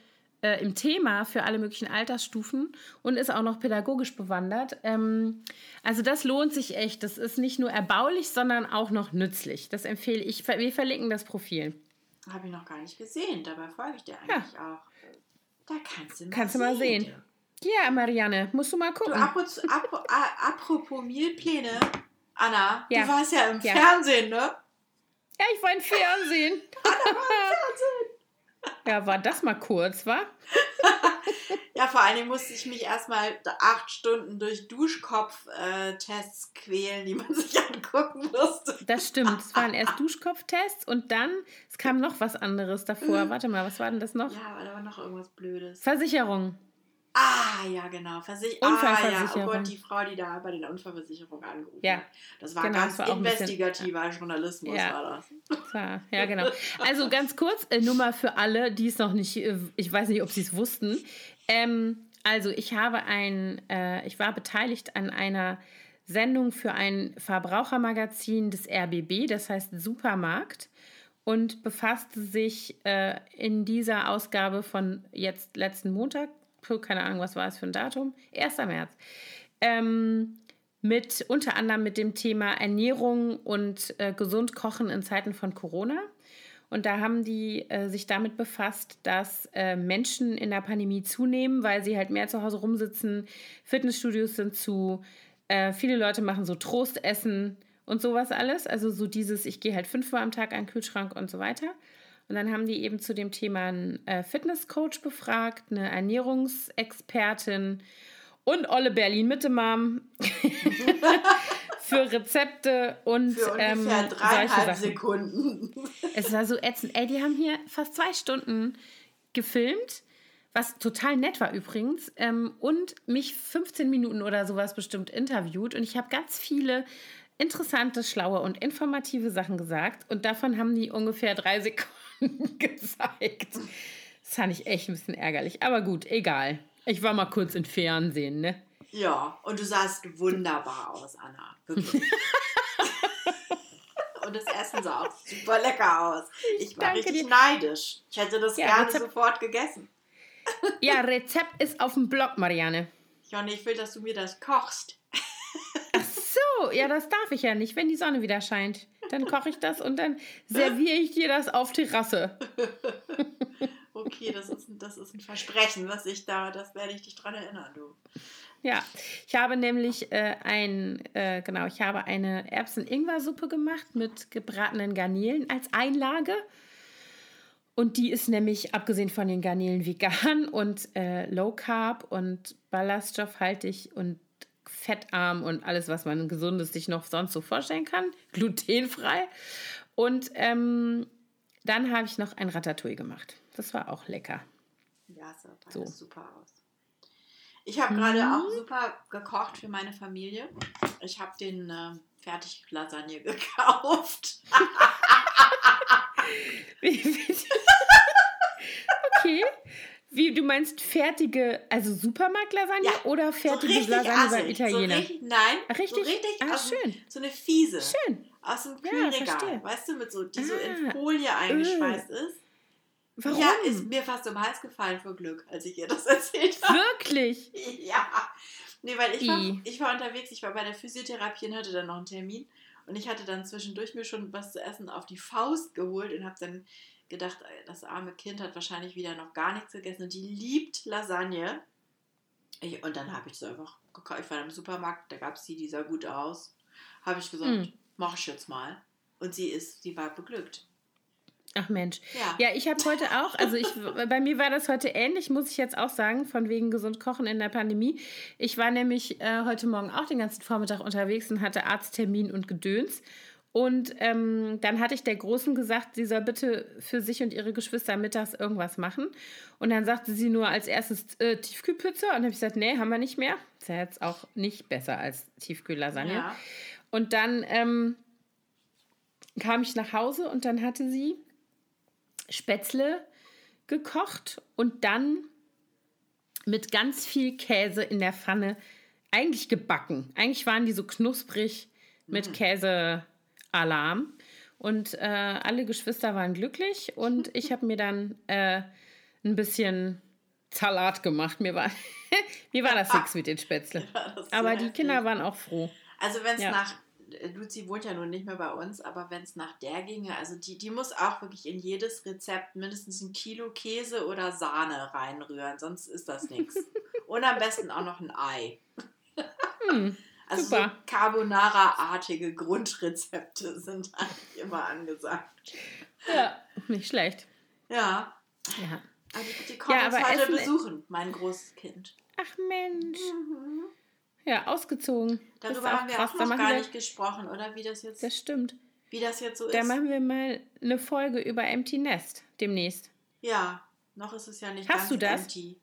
äh, im Thema für alle möglichen Altersstufen und ist auch noch pädagogisch bewandert. Ähm, also das lohnt sich echt. Das ist nicht nur erbaulich, sondern auch noch nützlich. Das empfehle ich. Wir verlinken das Profil. Habe ich noch gar nicht gesehen. Dabei folge ich dir eigentlich ja. auch. Da kannst du mal kannst sehen. Du mal sehen. Ja, Marianne, musst du mal gucken. Du, apropos, apropos Mealpläne, Anna, ja. du warst ja im ja. Fernsehen, ne? Ja, ich war im Fernsehen. Anna war im Fernsehen. Ja, war das mal kurz, wa? ja, vor allen Dingen musste ich mich erstmal acht Stunden durch Duschkopf-Tests quälen, die man sich angucken musste. Das stimmt. Es waren erst Duschkopftests und dann, es kam noch was anderes davor. Warte mal, was war denn das noch? Ja, aber da war noch irgendwas Blödes. Versicherung. Ah, ja, genau. Versich Unfallversicherung. Ah, ja. Oh Gott, die Frau, die da bei der Unfallversicherung angerufen ja. hat. Das war genau, ganz das war investigativer bisschen, Journalismus, ja. war das. War, ja, genau. Also ganz kurz, äh, nur mal für alle, die es noch nicht, äh, ich weiß nicht, ob sie es wussten. Ähm, also ich habe ein, äh, ich war beteiligt an einer Sendung für ein Verbrauchermagazin des RBB, das heißt Supermarkt und befasste sich äh, in dieser Ausgabe von jetzt letzten Montag, keine Ahnung, was war es für ein Datum, 1. März, ähm, mit unter anderem mit dem Thema Ernährung und äh, gesund kochen in Zeiten von Corona. Und da haben die äh, sich damit befasst, dass äh, Menschen in der Pandemie zunehmen, weil sie halt mehr zu Hause rumsitzen. Fitnessstudios sind zu. Äh, viele Leute machen so Trostessen und sowas alles. Also so dieses, ich gehe halt fünfmal am Tag an den Kühlschrank und so weiter. Und dann haben die eben zu dem Thema einen äh, Fitnesscoach befragt, eine Ernährungsexpertin und Olle Berlin Mitte Mom für Rezepte und für ähm, dreieinhalb Sekunden. Es war so ätzend. Ey, die haben hier fast zwei Stunden gefilmt, was total nett war übrigens, ähm, und mich 15 Minuten oder sowas bestimmt interviewt. Und ich habe ganz viele interessante, schlaue und informative Sachen gesagt. Und davon haben die ungefähr drei Sekunden gezeigt. Das fand ich echt ein bisschen ärgerlich. Aber gut, egal. Ich war mal kurz im Fernsehen, ne? Ja, und du sahst wunderbar aus, Anna. Und das Essen sah auch super lecker aus. Ich war Danke richtig dir. neidisch. Ich hätte das ja, gerne Rezept sofort gegessen. ja, Rezept ist auf dem Blog, Marianne. Jonny, ich will, dass du mir das kochst. Ach so, ja, das darf ich ja nicht, wenn die Sonne wieder scheint. Dann koche ich das und dann serviere ich dir das auf Terrasse. okay, das ist, das ist ein Versprechen, was ich da, das werde ich dich dran erinnern, du. Ja, ich habe nämlich äh, ein, äh, genau, ich habe eine Erbsen-Ingwer-Suppe gemacht mit gebratenen Garnelen als Einlage. Und die ist nämlich, abgesehen von den Garnelen, vegan und äh, low carb und ballaststoffhaltig und fettarm und alles, was man gesundes sich noch sonst so vorstellen kann. Glutenfrei. Und ähm, dann habe ich noch ein Ratatouille gemacht. Das war auch lecker. Ja, sah so. super aus. Ich habe gerade mhm. auch super gekocht für meine Familie. Ich habe den äh, Fertig-Lasagne gekauft. okay. Wie, du meinst fertige, also Supermarkt-Lasagne ja, oder fertige so Lasagne assig, beim Italiener? So richtig, nein, richtig? So, richtig ah, schön. so eine fiese. Schön. Aus dem Kühlregal, ja, weißt du, mit so, die ah, so in ah, Folie eingeschweißt öh. ist. Warum? Ja, ist mir fast um den Hals gefallen vor Glück, als ich ihr das erzählt habe. Wirklich? Ja. Nee, weil ich war, ich war unterwegs, ich war bei der Physiotherapie und hatte dann noch einen Termin. Und ich hatte dann zwischendurch mir schon was zu essen auf die Faust geholt und habe dann gedacht, das arme Kind hat wahrscheinlich wieder noch gar nichts gegessen und die liebt Lasagne. Ich, und dann habe ich es einfach gekauft. Ich war im Supermarkt, da gab es die, die sah gut aus. Habe ich gesagt, hm. mach ich jetzt mal. Und sie ist, sie war beglückt. Ach Mensch. Ja, ja ich habe heute auch, also ich, bei mir war das heute ähnlich, muss ich jetzt auch sagen, von wegen gesund kochen in der Pandemie. Ich war nämlich äh, heute Morgen auch den ganzen Vormittag unterwegs und hatte Arzttermin und Gedöns. Und ähm, dann hatte ich der Großen gesagt, sie soll bitte für sich und ihre Geschwister mittags irgendwas machen. Und dann sagte sie nur als erstes äh, Tiefkühlpizza. Und dann habe ich gesagt, nee, haben wir nicht mehr. Ist ja jetzt auch nicht besser als Tiefkühllasagne. Ja. Und dann ähm, kam ich nach Hause und dann hatte sie Spätzle gekocht und dann mit ganz viel Käse in der Pfanne eigentlich gebacken. Eigentlich waren die so knusprig mit mm. Käsealarm. Und äh, alle Geschwister waren glücklich und ich habe mir dann äh, ein bisschen Salat gemacht. Mir war, mir war das nichts mit den Spätzle. Ja, Aber die Kinder waren auch froh. Also wenn es ja. nach Luzi wohnt ja nun nicht mehr bei uns, aber wenn es nach der ginge, also die, die muss auch wirklich in jedes Rezept mindestens ein Kilo Käse oder Sahne reinrühren, sonst ist das nichts. Und am besten auch noch ein Ei. Hm, also so Carbonara-artige Grundrezepte sind eigentlich immer angesagt. Ja, nicht schlecht. Ja. Ja. Also die kommen ja, uns heute besuchen, mein großes Kind. Ach Mensch. Mhm. Ja, ausgezogen. Darüber haben wir krass. auch noch gar wir, nicht gesprochen, oder? Wie das jetzt. Das stimmt. Wie das jetzt so ist. Da machen wir mal eine Folge über Empty Nest demnächst. Ja, noch ist es ja nicht Hast ganz du das? empty.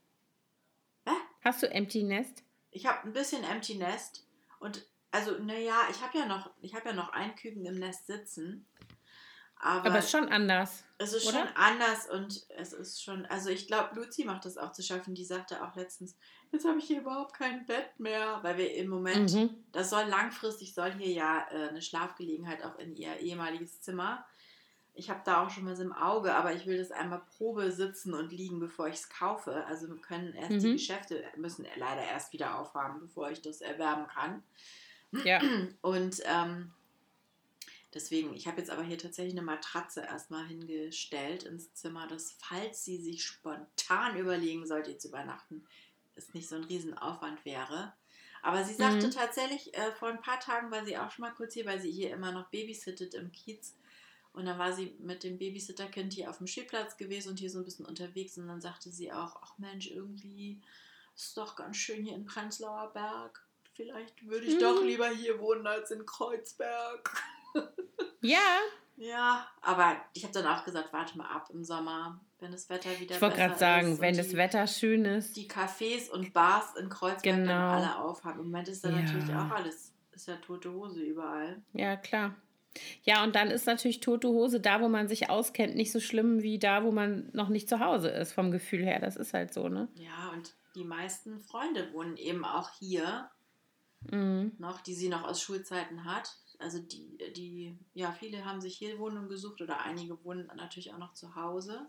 Hä? Hast du Empty Nest? Ich habe ein bisschen Empty Nest und also naja, ich habe ja noch, ich habe ja noch ein Küken im Nest sitzen. Aber, aber es ist schon anders. Es ist oder? schon anders und es ist schon, also ich glaube, Luzi macht das auch zu schaffen. Die sagte auch letztens, jetzt habe ich hier überhaupt kein Bett mehr, weil wir im Moment, mhm. das soll langfristig, soll hier ja äh, eine Schlafgelegenheit auch in ihr ehemaliges Zimmer. Ich habe da auch schon was im Auge, aber ich will das einmal Probe sitzen und liegen, bevor ich es kaufe. Also können erst mhm. die Geschäfte, müssen leider erst wieder aufhaben, bevor ich das erwerben kann. Ja. Und ähm, Deswegen, ich habe jetzt aber hier tatsächlich eine Matratze erstmal hingestellt ins Zimmer, dass falls sie sich spontan überlegen sollte, jetzt übernachten, es nicht so ein Riesenaufwand wäre. Aber sie sagte mhm. tatsächlich, äh, vor ein paar Tagen war sie auch schon mal kurz hier, weil sie hier immer noch babysittet im Kiez. Und dann war sie mit dem Babysitterkind hier auf dem Spielplatz gewesen und hier so ein bisschen unterwegs. Und dann sagte sie auch, ach Mensch, irgendwie ist es doch ganz schön hier in Prenzlauer Berg. Vielleicht würde ich mhm. doch lieber hier wohnen als in Kreuzberg. Ja. ja, aber ich habe dann auch gesagt, warte mal ab im Sommer, wenn das Wetter wieder Ich wollte gerade sagen, wenn die, das Wetter schön ist. Die Cafés und Bars in Kreuzberg genau. dann alle aufhaben. Im Moment ist da ja. natürlich auch alles, ist ja tote Hose überall. Ja, klar. Ja, und dann ist natürlich tote Hose da, wo man sich auskennt, nicht so schlimm wie da, wo man noch nicht zu Hause ist, vom Gefühl her. Das ist halt so, ne? Ja, und die meisten Freunde wohnen eben auch hier mhm. noch, die sie noch aus Schulzeiten hat. Also die, die, ja, viele haben sich hier Wohnungen gesucht oder einige wohnen natürlich auch noch zu Hause.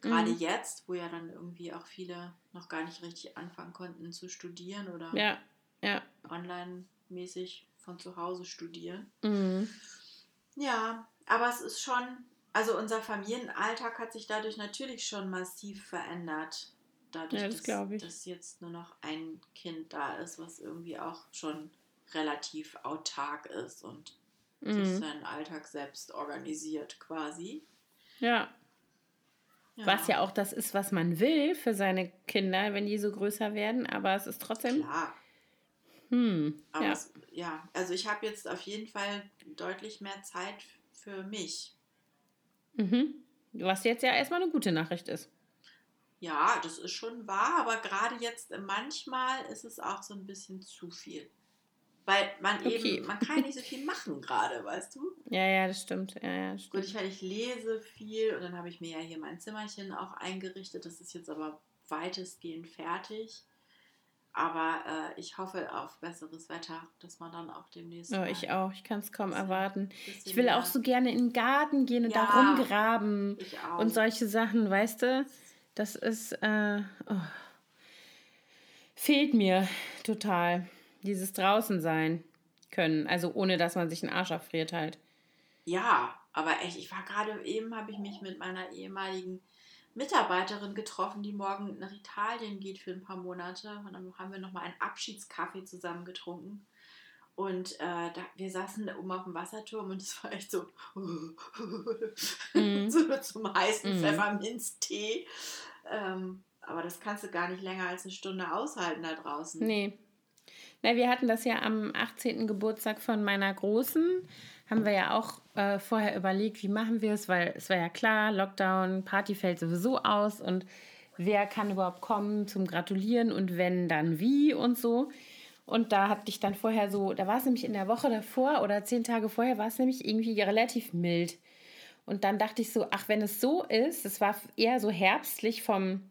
Gerade mhm. jetzt, wo ja dann irgendwie auch viele noch gar nicht richtig anfangen konnten zu studieren oder ja, ja. online-mäßig von zu Hause studieren. Mhm. Ja, aber es ist schon, also unser Familienalltag hat sich dadurch natürlich schon massiv verändert. Dadurch, ja, das dass, dass jetzt nur noch ein Kind da ist, was irgendwie auch schon relativ autark ist und mhm. sich seinen Alltag selbst organisiert quasi. Ja. ja. Was ja auch das ist, was man will für seine Kinder, wenn die so größer werden, aber es ist trotzdem. Klar. Hm. Aber ja. Es, ja, also ich habe jetzt auf jeden Fall deutlich mehr Zeit für mich. Mhm. Was jetzt ja erstmal eine gute Nachricht ist. Ja, das ist schon wahr, aber gerade jetzt manchmal ist es auch so ein bisschen zu viel. Weil man okay. eben, man kann nicht so viel machen gerade, weißt du? Ja, ja, das stimmt. Ja, ja, das stimmt. Gut, ich, ich lese viel und dann habe ich mir ja hier mein Zimmerchen auch eingerichtet. Das ist jetzt aber weitestgehend fertig. Aber äh, ich hoffe auf besseres Wetter, dass man dann auch demnächst. Oh, ich auch. Ich kann es kaum erwarten. Ich will auch so gerne in den Garten gehen und ja, da rumgraben und solche Sachen, weißt du? Das ist. Äh, oh. Fehlt mir total. Dieses draußen sein können. Also ohne, dass man sich einen Arsch abfriert halt. Ja, aber echt, ich war gerade eben, habe ich mich mit meiner ehemaligen Mitarbeiterin getroffen, die morgen nach Italien geht für ein paar Monate. Und dann haben wir nochmal einen Abschiedskaffee zusammen getrunken. Und äh, da, wir saßen da oben auf dem Wasserturm und es war echt so, mm. so zum heißen mm. Pfefferminztee. Ähm, aber das kannst du gar nicht länger als eine Stunde aushalten da draußen. Nee. Na, wir hatten das ja am 18. Geburtstag von meiner Großen. Haben wir ja auch äh, vorher überlegt, wie machen wir es, weil es war ja klar, Lockdown, Party fällt sowieso aus und wer kann überhaupt kommen zum Gratulieren und wenn, dann wie und so. Und da hatte ich dann vorher so, da war es nämlich in der Woche davor oder zehn Tage vorher, war es nämlich irgendwie relativ mild. Und dann dachte ich so, ach, wenn es so ist, es war eher so herbstlich vom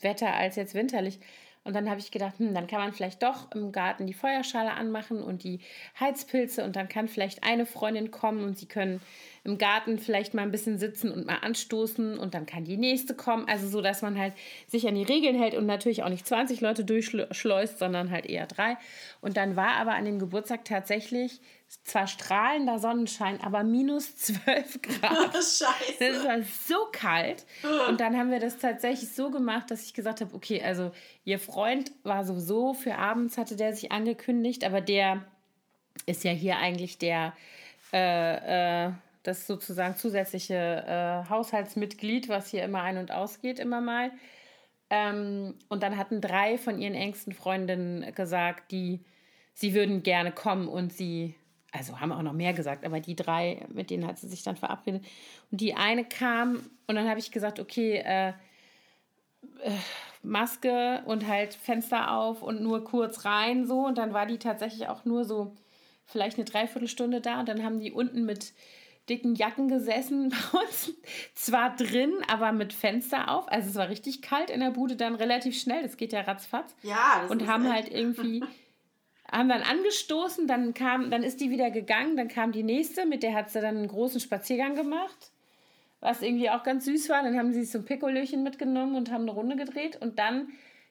Wetter als jetzt winterlich, und dann habe ich gedacht, hm, dann kann man vielleicht doch im Garten die Feuerschale anmachen und die Heizpilze und dann kann vielleicht eine Freundin kommen und sie können im Garten vielleicht mal ein bisschen sitzen und mal anstoßen und dann kann die nächste kommen. Also so, dass man halt sich an die Regeln hält und natürlich auch nicht 20 Leute durchschleust, sondern halt eher drei. Und dann war aber an dem Geburtstag tatsächlich zwar strahlender Sonnenschein, aber minus 12 Grad. Scheiße. Das war so kalt. Und dann haben wir das tatsächlich so gemacht, dass ich gesagt habe, okay, also ihr Freund war sowieso für abends, hatte der sich angekündigt, aber der ist ja hier eigentlich der äh, äh, das sozusagen zusätzliche äh, Haushaltsmitglied, was hier immer ein- und ausgeht, immer mal. Ähm, und dann hatten drei von ihren engsten Freundinnen gesagt, die sie würden gerne kommen und sie, also haben auch noch mehr gesagt, aber die drei, mit denen hat sie sich dann verabredet. Und die eine kam und dann habe ich gesagt, okay, äh, äh, Maske und halt Fenster auf und nur kurz rein so. Und dann war die tatsächlich auch nur so vielleicht eine Dreiviertelstunde da. Und dann haben die unten mit dicken Jacken gesessen bei uns. Zwar drin, aber mit Fenster auf. Also es war richtig kalt in der Bude dann relativ schnell. Das geht ja ratzfatz. Ja, das Und haben halt irgendwie, haben dann angestoßen, dann kam, dann ist die wieder gegangen, dann kam die nächste, mit der hat sie dann einen großen Spaziergang gemacht. Was irgendwie auch ganz süß war. Dann haben sie so ein Pikolöchen mitgenommen und haben eine Runde gedreht. Und dann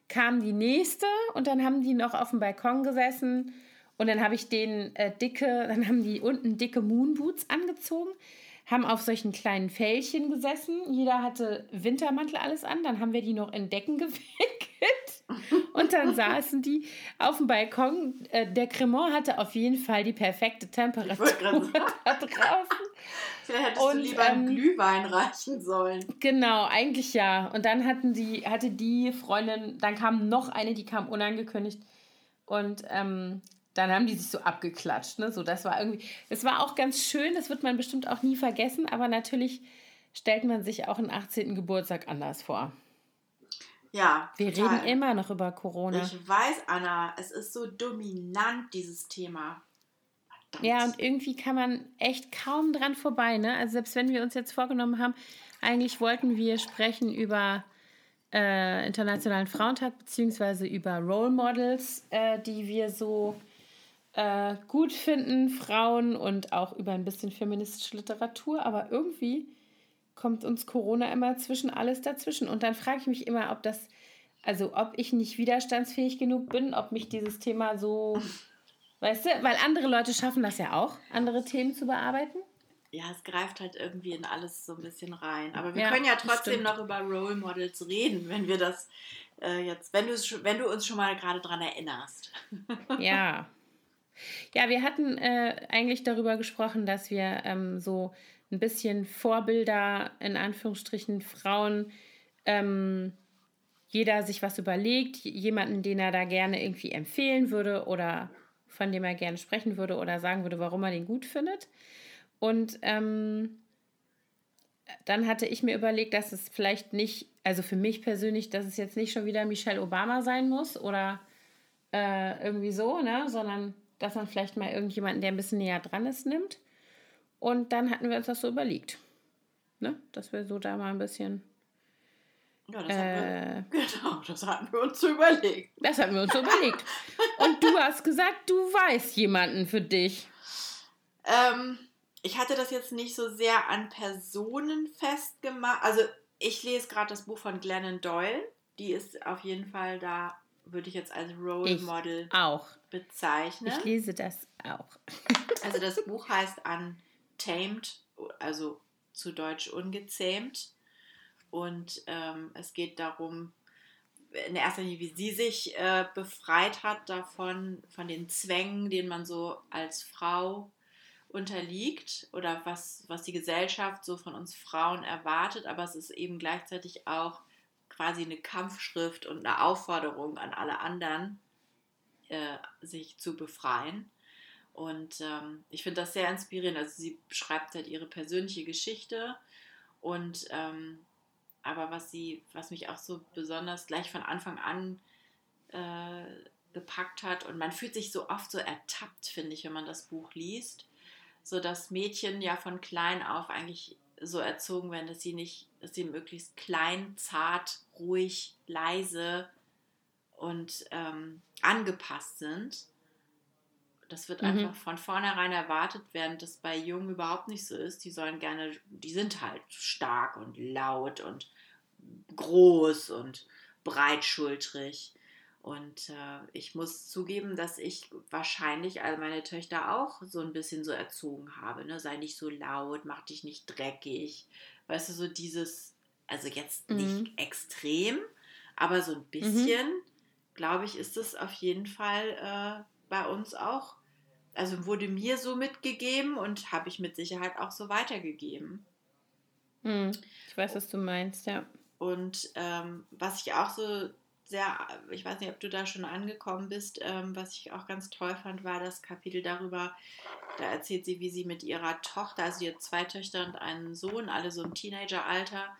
kam die nächste und dann haben die noch auf dem Balkon gesessen und dann habe ich denen äh, dicke, dann haben die unten dicke Moonboots angezogen, haben auf solchen kleinen Fällchen gesessen. Jeder hatte Wintermantel alles an. Dann haben wir die noch in Decken gewickelt. Und dann saßen die auf dem Balkon. Äh, der Cremant hatte auf jeden Fall die perfekte Temperatur da draußen. Vielleicht hättest und, du lieber ähm, einen Glühwein reichen sollen. Genau, eigentlich ja. Und dann hatten die, hatte die Freundin, dann kam noch eine, die kam unangekündigt. Und ähm, dann haben die sich so abgeklatscht. Ne? So, das war irgendwie, das war auch ganz schön, das wird man bestimmt auch nie vergessen, aber natürlich stellt man sich auch einen 18. Geburtstag anders vor. Ja. Wir total. reden immer noch über Corona. Ich weiß, Anna, es ist so dominant, dieses Thema. Verdammt. Ja, und irgendwie kann man echt kaum dran vorbei. Ne? Also selbst wenn wir uns jetzt vorgenommen haben, eigentlich wollten wir sprechen über äh, Internationalen Frauentag beziehungsweise über Role Models, äh, die wir so äh, gut finden, Frauen und auch über ein bisschen feministische Literatur. Aber irgendwie kommt uns Corona immer zwischen alles dazwischen. Und dann frage ich mich immer, ob das, also ob ich nicht widerstandsfähig genug bin, ob mich dieses Thema so, weißt du, weil andere Leute schaffen das ja auch, andere Themen zu bearbeiten. Ja, es greift halt irgendwie in alles so ein bisschen rein. Aber wir ja, können ja trotzdem noch über Role Models reden, wenn wir das äh, jetzt, wenn du, wenn du uns schon mal gerade dran erinnerst. Ja. Ja, wir hatten äh, eigentlich darüber gesprochen, dass wir ähm, so ein bisschen Vorbilder, in Anführungsstrichen Frauen, ähm, jeder sich was überlegt, jemanden, den er da gerne irgendwie empfehlen würde oder von dem er gerne sprechen würde oder sagen würde, warum er den gut findet. Und ähm, dann hatte ich mir überlegt, dass es vielleicht nicht, also für mich persönlich, dass es jetzt nicht schon wieder Michelle Obama sein muss oder äh, irgendwie so, ne, sondern dass man vielleicht mal irgendjemanden, der ein bisschen näher dran ist, nimmt. Und dann hatten wir uns das so überlegt. Ne? Dass wir so da mal ein bisschen. Ja, das, äh, hatten wir, genau, das hatten wir uns so überlegt. Das hatten wir uns so überlegt. Und du hast gesagt, du weißt jemanden für dich. Ähm, ich hatte das jetzt nicht so sehr an Personen festgemacht. Also ich lese gerade das Buch von Glennon Doyle. Die ist auf jeden Fall da, würde ich jetzt als Role ich Model auch. bezeichnen. Ich lese das auch. also das Buch heißt An tamed, also zu Deutsch ungezähmt. Und ähm, es geht darum, in erster Linie, wie sie sich äh, befreit hat davon, von den Zwängen, denen man so als Frau unterliegt oder was, was die Gesellschaft so von uns Frauen erwartet. Aber es ist eben gleichzeitig auch quasi eine Kampfschrift und eine Aufforderung an alle anderen, äh, sich zu befreien. Und ähm, ich finde das sehr inspirierend. Also sie beschreibt halt ihre persönliche Geschichte und ähm, aber was sie, was mich auch so besonders gleich von Anfang an äh, gepackt hat und man fühlt sich so oft so ertappt, finde ich, wenn man das Buch liest, so dass Mädchen ja von klein auf eigentlich so erzogen werden, dass sie nicht, dass sie möglichst klein, zart, ruhig, leise und ähm, angepasst sind das wird mhm. einfach von vornherein erwartet, während das bei Jungen überhaupt nicht so ist. Die sollen gerne, die sind halt stark und laut und groß und breitschultrig. Und äh, ich muss zugeben, dass ich wahrscheinlich all meine Töchter auch so ein bisschen so erzogen habe. Ne? Sei nicht so laut, mach dich nicht dreckig. Weißt du, so dieses, also jetzt mhm. nicht extrem, aber so ein mhm. bisschen, mhm. glaube ich, ist es auf jeden Fall äh, bei uns auch also wurde mir so mitgegeben und habe ich mit Sicherheit auch so weitergegeben. Hm, ich weiß, was du meinst, ja. Und ähm, was ich auch so sehr, ich weiß nicht, ob du da schon angekommen bist, ähm, was ich auch ganz toll fand, war das Kapitel darüber, da erzählt sie, wie sie mit ihrer Tochter, also ihr zwei Töchter und einen Sohn, alle so im Teenageralter,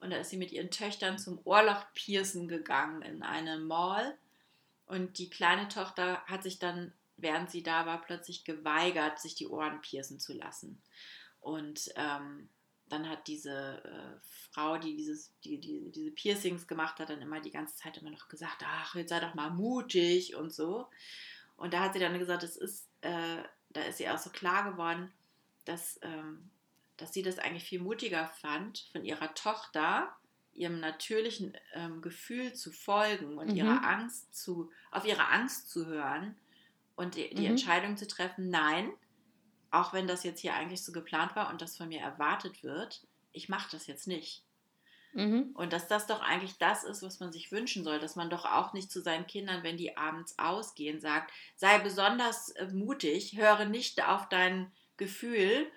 und da ist sie mit ihren Töchtern zum Ohrloch-Piercen gegangen in eine Mall. Und die kleine Tochter hat sich dann während sie da war, plötzlich geweigert, sich die Ohren piercen zu lassen. Und ähm, dann hat diese äh, Frau, die, dieses, die, die diese Piercings gemacht hat, dann immer die ganze Zeit immer noch gesagt, ach, jetzt sei doch mal mutig und so. Und da hat sie dann gesagt, es ist, äh, da ist ihr auch so klar geworden, dass, ähm, dass sie das eigentlich viel mutiger fand, von ihrer Tochter ihrem natürlichen ähm, Gefühl zu folgen und mhm. ihrer Angst zu, auf ihre Angst zu hören, und die, die mhm. Entscheidung zu treffen, nein, auch wenn das jetzt hier eigentlich so geplant war und das von mir erwartet wird, ich mache das jetzt nicht. Mhm. Und dass das doch eigentlich das ist, was man sich wünschen soll, dass man doch auch nicht zu seinen Kindern, wenn die abends ausgehen, sagt, sei besonders äh, mutig, höre nicht auf dein Gefühl,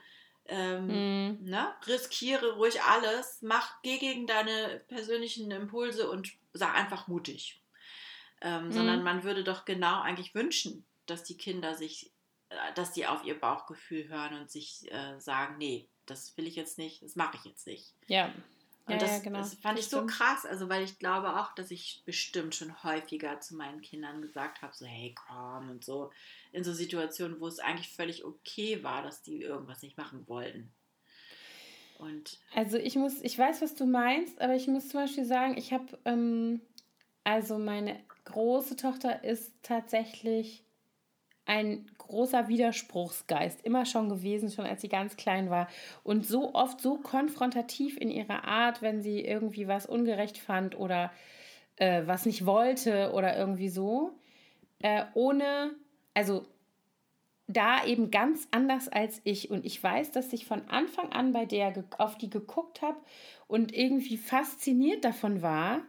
ähm, mhm. ne? riskiere ruhig alles, mach, geh gegen deine persönlichen Impulse und sei einfach mutig. Ähm, mhm. Sondern man würde doch genau eigentlich wünschen, dass die Kinder sich, dass die auf ihr Bauchgefühl hören und sich äh, sagen, nee, das will ich jetzt nicht, das mache ich jetzt nicht. Ja. Und ja, das, ja, genau. das fand das ich so krass, also weil ich glaube auch, dass ich bestimmt schon häufiger zu meinen Kindern gesagt habe, so hey komm und so, in so Situationen, wo es eigentlich völlig okay war, dass die irgendwas nicht machen wollten. Und also ich muss, ich weiß, was du meinst, aber ich muss zum Beispiel sagen, ich habe, ähm, also meine große Tochter ist tatsächlich ein großer Widerspruchsgeist, immer schon gewesen, schon als sie ganz klein war. Und so oft so konfrontativ in ihrer Art, wenn sie irgendwie was ungerecht fand oder äh, was nicht wollte oder irgendwie so. Äh, ohne, also da eben ganz anders als ich. Und ich weiß, dass ich von Anfang an bei der auf die geguckt habe und irgendwie fasziniert davon war,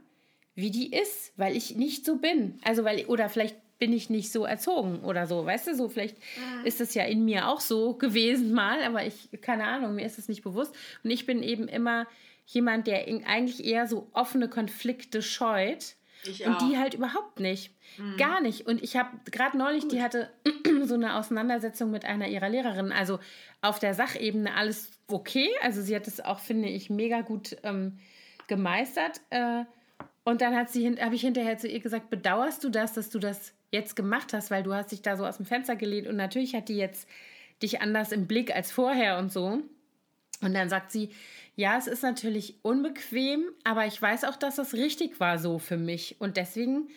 wie die ist, weil ich nicht so bin. Also weil, oder vielleicht bin ich nicht so erzogen oder so, weißt du, so vielleicht mhm. ist es ja in mir auch so gewesen mal, aber ich, keine Ahnung, mir ist es nicht bewusst. Und ich bin eben immer jemand, der eigentlich eher so offene Konflikte scheut. Ich und die halt überhaupt nicht. Mhm. Gar nicht. Und ich habe gerade neulich, Gut. die hatte so eine Auseinandersetzung mit einer ihrer Lehrerinnen. Also auf der Sachebene alles okay. Also sie hat es auch, finde ich, mega gut ähm, gemeistert. Äh, und dann hat sie, habe ich hinterher zu ihr gesagt, bedauerst du das, dass du das jetzt gemacht hast, weil du hast dich da so aus dem Fenster gelehnt und natürlich hat die jetzt dich anders im Blick als vorher und so. Und dann sagt sie, ja, es ist natürlich unbequem, aber ich weiß auch, dass das richtig war so für mich und deswegen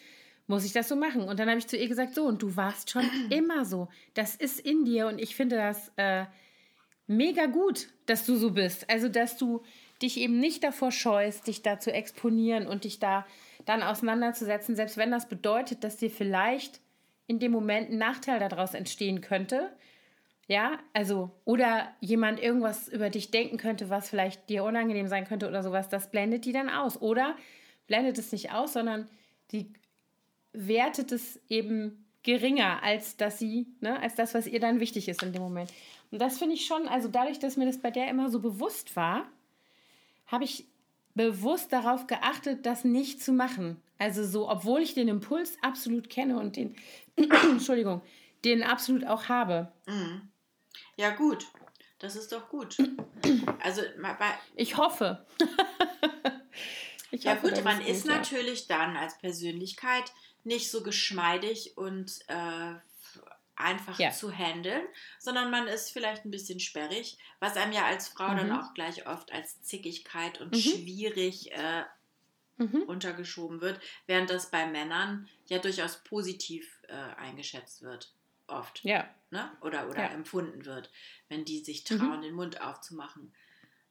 muss ich das so machen. Und dann habe ich zu ihr gesagt, so, und du warst schon immer so. Das ist in dir und ich finde das äh, mega gut, dass du so bist. Also, dass du dich eben nicht davor scheust, dich da zu exponieren und dich da dann auseinanderzusetzen, selbst wenn das bedeutet, dass dir vielleicht in dem Moment ein Nachteil daraus entstehen könnte. Ja, also, oder jemand irgendwas über dich denken könnte, was vielleicht dir unangenehm sein könnte oder sowas, das blendet die dann aus. Oder blendet es nicht aus, sondern die wertet es eben geringer als dass sie, ne, als das, was ihr dann wichtig ist in dem Moment. Und das finde ich schon, also dadurch, dass mir das bei der immer so bewusst war, habe ich bewusst darauf geachtet, das nicht zu machen. Also so, obwohl ich den Impuls absolut kenne und den, Entschuldigung, den absolut auch habe. Mhm. Ja, gut. Das ist doch gut. Also, ich hoffe. ich ja, hoffe, gut, man ist, gut, natürlich ja. dann als Persönlichkeit nicht so geschmeidig und äh, einfach ja. zu handeln, sondern man ist vielleicht ein bisschen sperrig, was einem ja als Frau mhm. dann auch gleich oft als Zickigkeit und mhm. schwierig äh, mhm. untergeschoben wird, während das bei Männern ja durchaus positiv äh, eingeschätzt wird. Oft. Ja. Ne? Oder, oder ja. empfunden wird, wenn die sich mhm. trauen, den Mund aufzumachen.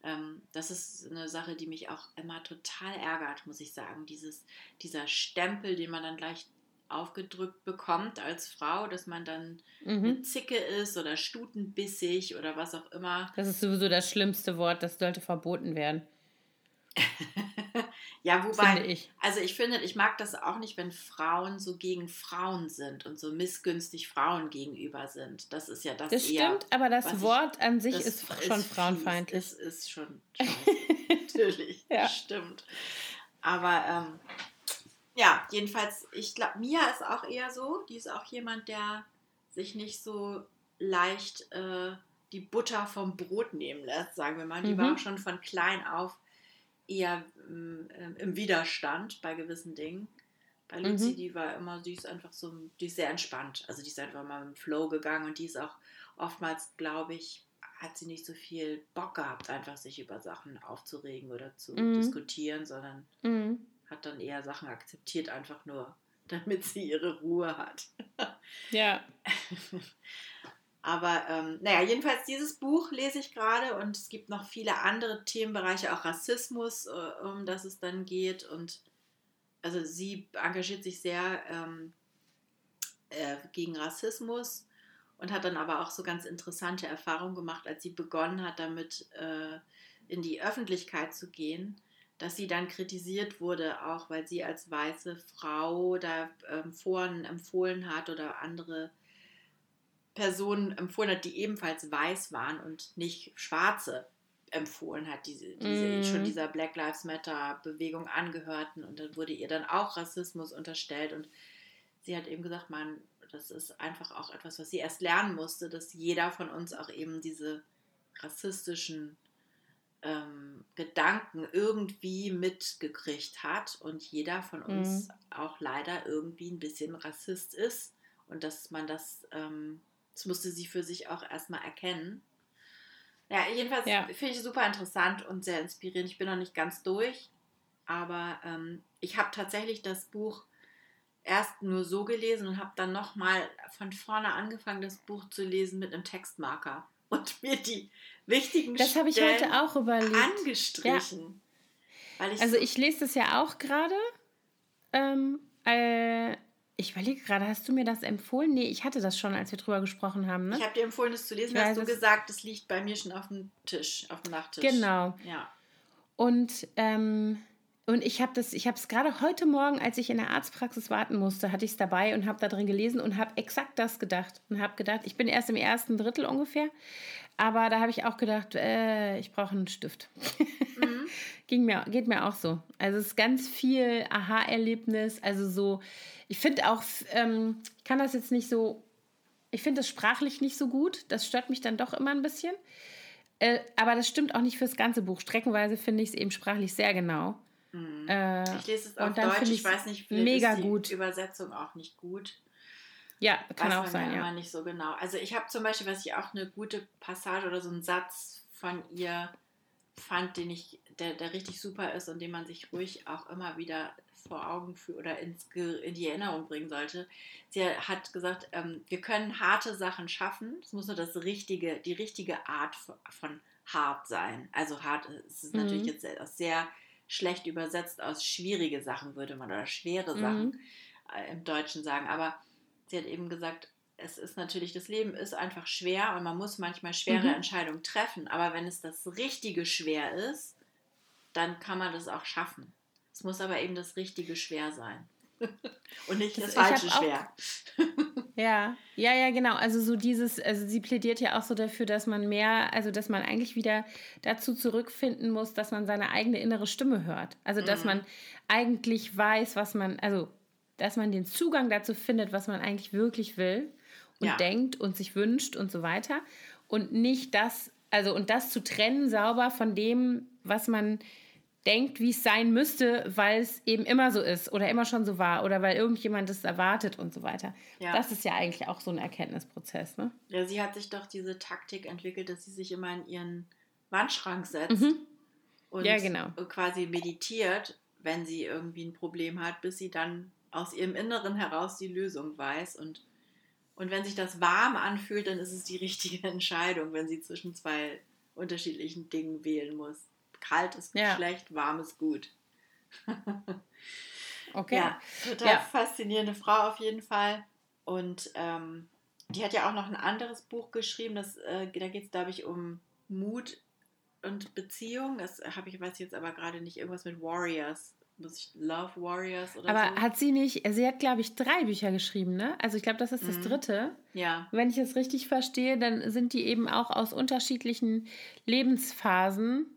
Ähm, das ist eine Sache, die mich auch immer total ärgert, muss ich sagen. Dieses, dieser Stempel, den man dann gleich aufgedrückt bekommt als Frau, dass man dann mhm. eine Zicke ist oder stutenbissig oder was auch immer. Das ist sowieso das schlimmste Wort, das sollte verboten werden. ja, wobei, ich. also ich finde, ich mag das auch nicht, wenn Frauen so gegen Frauen sind und so missgünstig Frauen gegenüber sind. Das ist ja das. Das eher, stimmt, aber das Wort ich, an sich ist schon ist frauenfeindlich. Es ist schon natürlich, ja. stimmt. Aber ähm, ja, jedenfalls, ich glaube, Mia ist auch eher so. Die ist auch jemand, der sich nicht so leicht äh, die Butter vom Brot nehmen lässt, sagen wir mal. Die mhm. war auch schon von klein auf eher äh, im Widerstand bei gewissen Dingen. Bei Lucy, mhm. die war immer, die ist einfach so, die ist sehr entspannt. Also die ist einfach mal im Flow gegangen und die ist auch oftmals, glaube ich, hat sie nicht so viel Bock gehabt, einfach sich über Sachen aufzuregen oder zu mhm. diskutieren, sondern mhm hat dann eher Sachen akzeptiert, einfach nur, damit sie ihre Ruhe hat. ja. Aber ähm, naja, jedenfalls dieses Buch lese ich gerade und es gibt noch viele andere Themenbereiche, auch Rassismus, äh, um das es dann geht. Und also sie engagiert sich sehr ähm, äh, gegen Rassismus und hat dann aber auch so ganz interessante Erfahrungen gemacht, als sie begonnen hat, damit äh, in die Öffentlichkeit zu gehen dass sie dann kritisiert wurde, auch weil sie als weiße Frau da ähm, Foren empfohlen hat oder andere Personen empfohlen hat, die ebenfalls weiß waren und nicht schwarze empfohlen hat, die, diese, mm. schon dieser Black Lives Matter Bewegung angehörten und dann wurde ihr dann auch Rassismus unterstellt und sie hat eben gesagt, man, das ist einfach auch etwas, was sie erst lernen musste, dass jeder von uns auch eben diese rassistischen ähm, Gedanken irgendwie mitgekriegt hat und jeder von uns mm. auch leider irgendwie ein bisschen Rassist ist und dass man das, ähm, das musste sie für sich auch erstmal erkennen ja, jedenfalls ja. finde ich super interessant und sehr inspirierend. Ich bin noch nicht ganz durch, aber ähm, ich habe tatsächlich das Buch erst nur so gelesen und habe dann nochmal von vorne angefangen, das Buch zu lesen mit einem Textmarker und mir die wichtigen Das habe ich heute auch überlegt. Angestrichen. Ja. Ich also ich lese das ja auch gerade. Ähm, äh, ich überlege gerade, hast du mir das empfohlen? Nee, ich hatte das schon, als wir drüber gesprochen haben. Ne? Ich habe dir empfohlen, das zu lesen. Ich hast du gesagt, es liegt bei mir schon auf dem Tisch, auf dem Nachttisch. Genau. Ja. Und, ähm, und ich habe das, ich habe es gerade heute Morgen, als ich in der Arztpraxis warten musste, hatte ich es dabei und habe da drin gelesen und habe exakt das gedacht. Und habe gedacht, ich bin erst im ersten Drittel ungefähr, aber da habe ich auch gedacht, äh, ich brauche einen Stift. Mhm. Ging mir, geht mir auch so. Also es ist ganz viel Aha-Erlebnis, also so ich finde auch, ähm, ich kann das jetzt nicht so, ich finde das sprachlich nicht so gut. Das stört mich dann doch immer ein bisschen. Äh, aber das stimmt auch nicht fürs ganze Buch. Streckenweise finde ich es eben sprachlich sehr genau. Mhm. Äh, ich lese es auf Deutsch, ich weiß nicht, mega gut. Übersetzung auch nicht gut. Ja, kann auch sein. Ja. Immer nicht so genau. Also ich habe zum Beispiel, was ich auch eine gute Passage oder so einen Satz von ihr fand, den ich, der, der richtig super ist und den man sich ruhig auch immer wieder vor Augen für oder ins, in die Erinnerung bringen sollte. Sie hat gesagt, ähm, wir können harte Sachen schaffen. Es muss nur das richtige, die richtige Art von hart sein. Also hart ist mhm. natürlich jetzt sehr schlecht übersetzt aus schwierige Sachen, würde man, oder schwere Sachen mhm. äh, im Deutschen sagen. Aber sie hat eben gesagt, es ist natürlich, das Leben ist einfach schwer und man muss manchmal schwere mhm. Entscheidungen treffen. Aber wenn es das Richtige schwer ist, dann kann man das auch schaffen. Es muss aber eben das Richtige schwer sein. Und nicht das, das falsche schwer. ja, ja, ja, genau. Also so dieses, also sie plädiert ja auch so dafür, dass man mehr, also dass man eigentlich wieder dazu zurückfinden muss, dass man seine eigene innere Stimme hört. Also dass mhm. man eigentlich weiß, was man, also dass man den Zugang dazu findet, was man eigentlich wirklich will und ja. denkt und sich wünscht und so weiter. Und nicht das, also und das zu trennen sauber von dem, was man denkt, wie es sein müsste, weil es eben immer so ist oder immer schon so war oder weil irgendjemand es erwartet und so weiter. Ja. Das ist ja eigentlich auch so ein Erkenntnisprozess. Ne? Ja, sie hat sich doch diese Taktik entwickelt, dass sie sich immer in ihren Wandschrank setzt mhm. und ja, genau. quasi meditiert, wenn sie irgendwie ein Problem hat, bis sie dann aus ihrem Inneren heraus die Lösung weiß und und wenn sich das warm anfühlt, dann ist es die richtige Entscheidung, wenn sie zwischen zwei unterschiedlichen Dingen wählen muss. Kalt ist ja. schlecht, warm ist gut. okay. Ja, total ja. faszinierende Frau auf jeden Fall. Und ähm, die hat ja auch noch ein anderes Buch geschrieben, das, äh, da geht es, glaube ich, um Mut und Beziehung. Das habe ich, weiß jetzt aber gerade nicht, irgendwas mit Warriors. Muss ich Love Warriors oder Aber so? hat sie nicht, sie hat, glaube ich, drei Bücher geschrieben, ne? Also ich glaube, das ist das mhm. dritte. Ja. Wenn ich es richtig verstehe, dann sind die eben auch aus unterschiedlichen Lebensphasen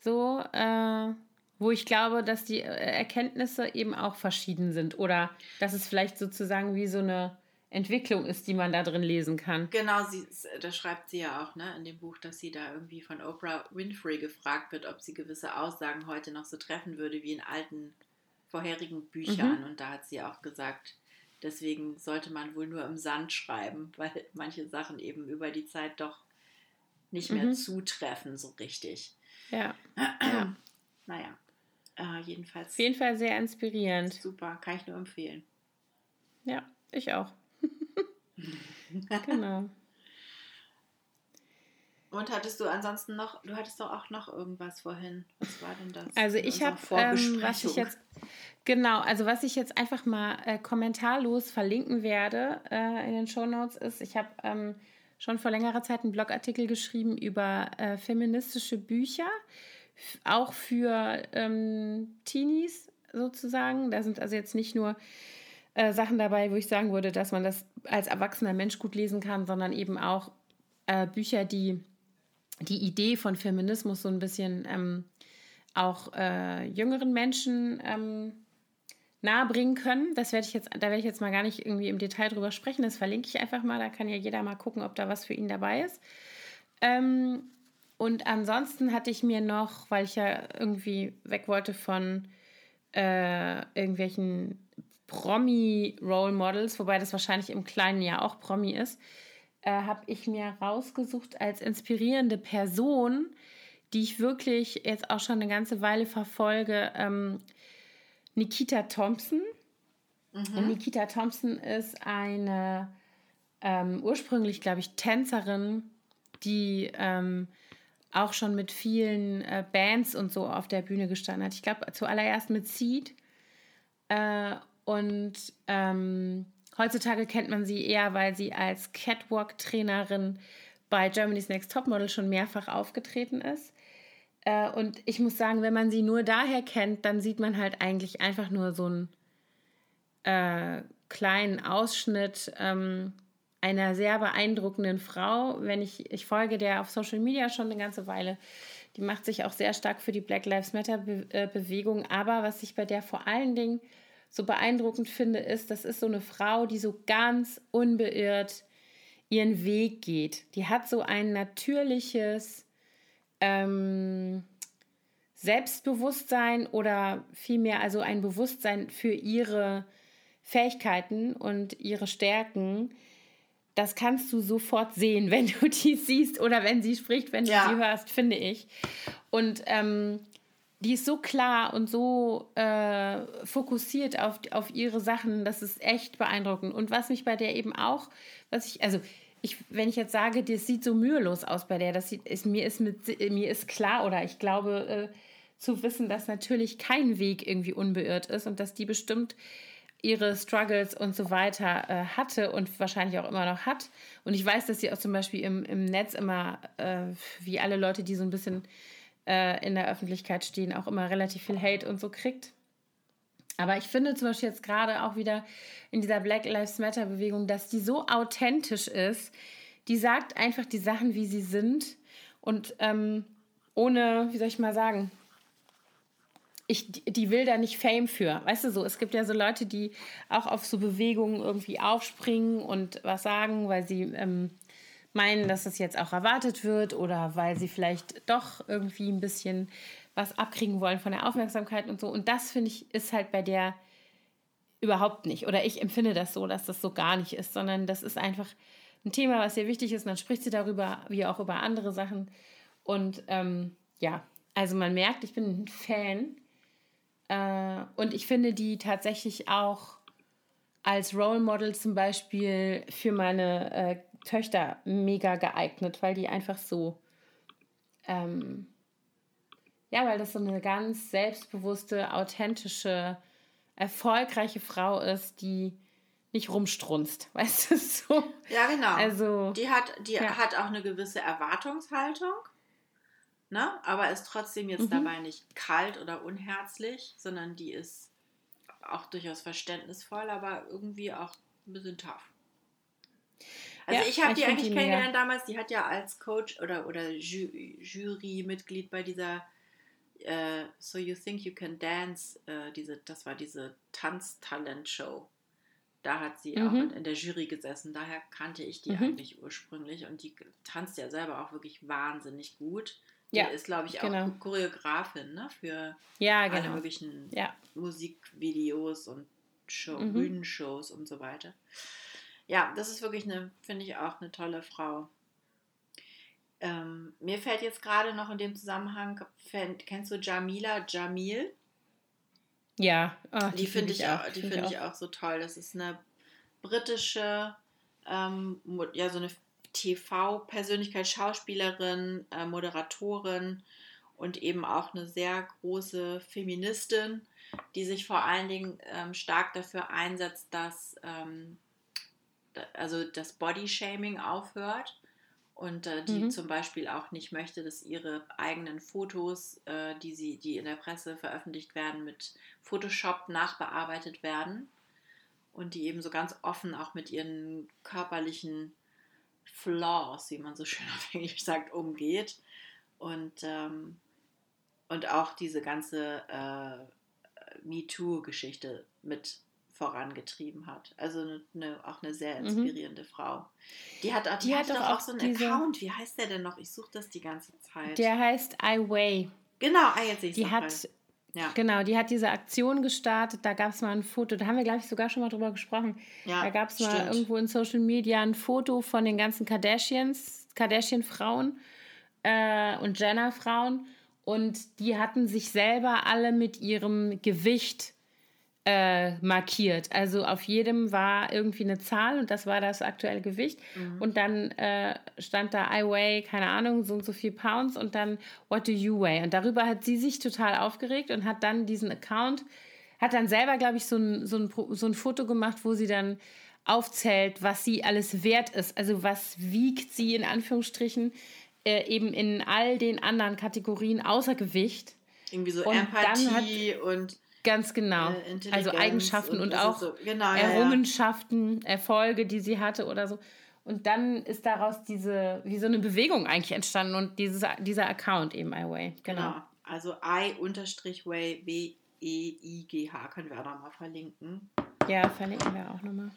so, äh, wo ich glaube, dass die äh, Erkenntnisse eben auch verschieden sind oder dass es vielleicht sozusagen wie so eine Entwicklung ist, die man da drin lesen kann. Genau, sie, das schreibt sie ja auch ne, in dem Buch, dass sie da irgendwie von Oprah Winfrey gefragt wird, ob sie gewisse Aussagen heute noch so treffen würde wie in alten vorherigen Büchern. Mhm. Und da hat sie auch gesagt, deswegen sollte man wohl nur im Sand schreiben, weil manche Sachen eben über die Zeit doch nicht mehr mhm. zutreffen so richtig. Ja. ja. Naja, äh, jedenfalls. Auf jeden Fall sehr inspirierend. Super, kann ich nur empfehlen. Ja, ich auch. genau. Und hattest du ansonsten noch, du hattest doch auch noch irgendwas vorhin. Was war denn das? Also ich habe, ähm, was ich jetzt, genau, also was ich jetzt einfach mal äh, kommentarlos verlinken werde äh, in den Show Notes ist, ich habe ähm, schon vor längerer Zeit einen Blogartikel geschrieben über äh, feministische Bücher auch für ähm, Teenies sozusagen. Da sind also jetzt nicht nur äh, Sachen dabei, wo ich sagen würde, dass man das als erwachsener Mensch gut lesen kann, sondern eben auch äh, Bücher, die die Idee von Feminismus so ein bisschen ähm, auch äh, jüngeren Menschen ähm, nahebringen können. Das werde ich jetzt, da werde ich jetzt mal gar nicht irgendwie im Detail drüber sprechen. Das verlinke ich einfach mal. Da kann ja jeder mal gucken, ob da was für ihn dabei ist. Ähm, und ansonsten hatte ich mir noch, weil ich ja irgendwie weg wollte von äh, irgendwelchen Promi-Role Models, wobei das wahrscheinlich im kleinen Jahr auch Promi ist, äh, habe ich mir rausgesucht als inspirierende Person, die ich wirklich jetzt auch schon eine ganze Weile verfolge, ähm, Nikita Thompson. Mhm. Und Nikita Thompson ist eine ähm, ursprünglich, glaube ich, Tänzerin, die ähm, auch schon mit vielen äh, Bands und so auf der Bühne gestanden hat. Ich glaube, zuallererst mit Seed. Äh, und ähm, heutzutage kennt man sie eher, weil sie als Catwalk-Trainerin bei Germany's Next Topmodel schon mehrfach aufgetreten ist. Äh, und ich muss sagen, wenn man sie nur daher kennt, dann sieht man halt eigentlich einfach nur so einen äh, kleinen Ausschnitt ähm, einer sehr beeindruckenden Frau. Wenn ich, ich folge der auf Social Media schon eine ganze Weile. Die macht sich auch sehr stark für die Black Lives Matter Be äh, Bewegung. Aber was ich bei der vor allen Dingen so beeindruckend finde, ist, das ist so eine Frau, die so ganz unbeirrt ihren Weg geht. Die hat so ein natürliches, ähm, Selbstbewusstsein oder vielmehr also ein Bewusstsein für ihre Fähigkeiten und ihre Stärken, das kannst du sofort sehen, wenn du die siehst oder wenn sie spricht, wenn du ja. sie hörst, finde ich. Und ähm, die ist so klar und so äh, fokussiert auf, auf ihre Sachen, das ist echt beeindruckend. Und was mich bei der eben auch, was ich, also ich, wenn ich jetzt sage, das sieht so mühelos aus bei der, das sieht, ist, mir, ist mit, mir ist klar oder ich glaube äh, zu wissen, dass natürlich kein Weg irgendwie unbeirrt ist und dass die bestimmt ihre Struggles und so weiter äh, hatte und wahrscheinlich auch immer noch hat. Und ich weiß, dass sie auch zum Beispiel im, im Netz immer, äh, wie alle Leute, die so ein bisschen äh, in der Öffentlichkeit stehen, auch immer relativ viel Hate und so kriegt. Aber ich finde zum Beispiel jetzt gerade auch wieder in dieser Black Lives Matter Bewegung, dass die so authentisch ist. Die sagt einfach die Sachen, wie sie sind und ähm, ohne, wie soll ich mal sagen, ich, die will da nicht Fame für. Weißt du so, es gibt ja so Leute, die auch auf so Bewegungen irgendwie aufspringen und was sagen, weil sie ähm, meinen, dass das jetzt auch erwartet wird oder weil sie vielleicht doch irgendwie ein bisschen was abkriegen wollen von der Aufmerksamkeit und so. Und das finde ich ist halt bei der überhaupt nicht. Oder ich empfinde das so, dass das so gar nicht ist, sondern das ist einfach ein Thema, was sehr wichtig ist. Und dann spricht sie darüber, wie auch über andere Sachen. Und ähm, ja, also man merkt, ich bin ein Fan. Äh, und ich finde die tatsächlich auch als Role Model zum Beispiel für meine äh, Töchter mega geeignet, weil die einfach so ähm, ja, weil das so eine ganz selbstbewusste, authentische, erfolgreiche Frau ist, die nicht rumstrunzt, weißt du so? Ja, genau. Also die hat, die ja. hat auch eine gewisse Erwartungshaltung, ne? Aber ist trotzdem jetzt mhm. dabei nicht kalt oder unherzlich, sondern die ist auch durchaus verständnisvoll, aber irgendwie auch ein bisschen tough. Also ja, ich habe die eigentlich kennengelernt damals, die hat ja als Coach oder, oder Jurymitglied bei dieser äh, So You Think You Can Dance, äh, diese, das war diese Tanztalent-Show. Da hat sie mhm. auch in, in, der Jury gesessen, daher kannte ich die mhm. eigentlich ursprünglich und die tanzt ja selber auch wirklich wahnsinnig gut. Die ja, ist, glaube ich, auch genau. Choreografin ne? für ja, genau. alle möglichen ja. Musikvideos und Show, mhm. Bühnenshows und so weiter. Ja, das ist wirklich eine, finde ich auch eine tolle Frau. Ähm, mir fällt jetzt gerade noch in dem Zusammenhang, kennst du Jamila Jamil? Ja, oh, die, die finde ich, auch, die finde ich auch so toll. Das ist eine britische, ähm, ja, so eine TV-Persönlichkeit, Schauspielerin, äh, Moderatorin und eben auch eine sehr große Feministin, die sich vor allen Dingen ähm, stark dafür einsetzt, dass ähm, also das Body-Shaming aufhört und äh, die mhm. zum Beispiel auch nicht möchte, dass ihre eigenen Fotos, äh, die sie, die in der Presse veröffentlicht werden, mit Photoshop nachbearbeitet werden und die eben so ganz offen auch mit ihren körperlichen Flaws, wie man so schön auf Englisch sagt, umgeht und ähm, und auch diese ganze äh, MeToo-Geschichte mit vorangetrieben hat. Also eine, eine, auch eine sehr mhm. inspirierende mhm. Frau. Die hat, die, die hat, doch auch so einen diese, Account. Wie heißt der denn noch? Ich suche das die ganze Zeit. Der heißt iWay. Genau, ah, jetzt sehe ich Die hat, ja. genau, die hat diese Aktion gestartet. Da gab es mal ein Foto, da haben wir, glaube ich, sogar schon mal drüber gesprochen. Ja, da gab es mal irgendwo in Social Media ein Foto von den ganzen Kardashians, Kardashian-Frauen äh, und Jenner-Frauen. Und die hatten sich selber alle mit ihrem Gewicht äh, markiert. Also auf jedem war irgendwie eine Zahl und das war das aktuelle Gewicht. Mhm. Und dann äh, stand da, I weigh, keine Ahnung, so und so viel Pounds und dann, what do you weigh? Und darüber hat sie sich total aufgeregt und hat dann diesen Account, hat dann selber, glaube ich, so ein, so, ein, so ein Foto gemacht, wo sie dann aufzählt, was sie alles wert ist. Also was wiegt sie in Anführungsstrichen äh, eben in all den anderen Kategorien außer Gewicht. Irgendwie so und Empathie hat, und Ganz genau. Äh, also Eigenschaften und, und auch so. genau, Errungenschaften, ja, ja. Erfolge, die sie hatte oder so. Und dann ist daraus diese, wie so eine Bewegung eigentlich entstanden und dieses, dieser Account eben iWay. Genau. genau. Also i-way, W-E-I-G-H können wir auch nochmal verlinken. Ja, verlinken wir auch nochmal.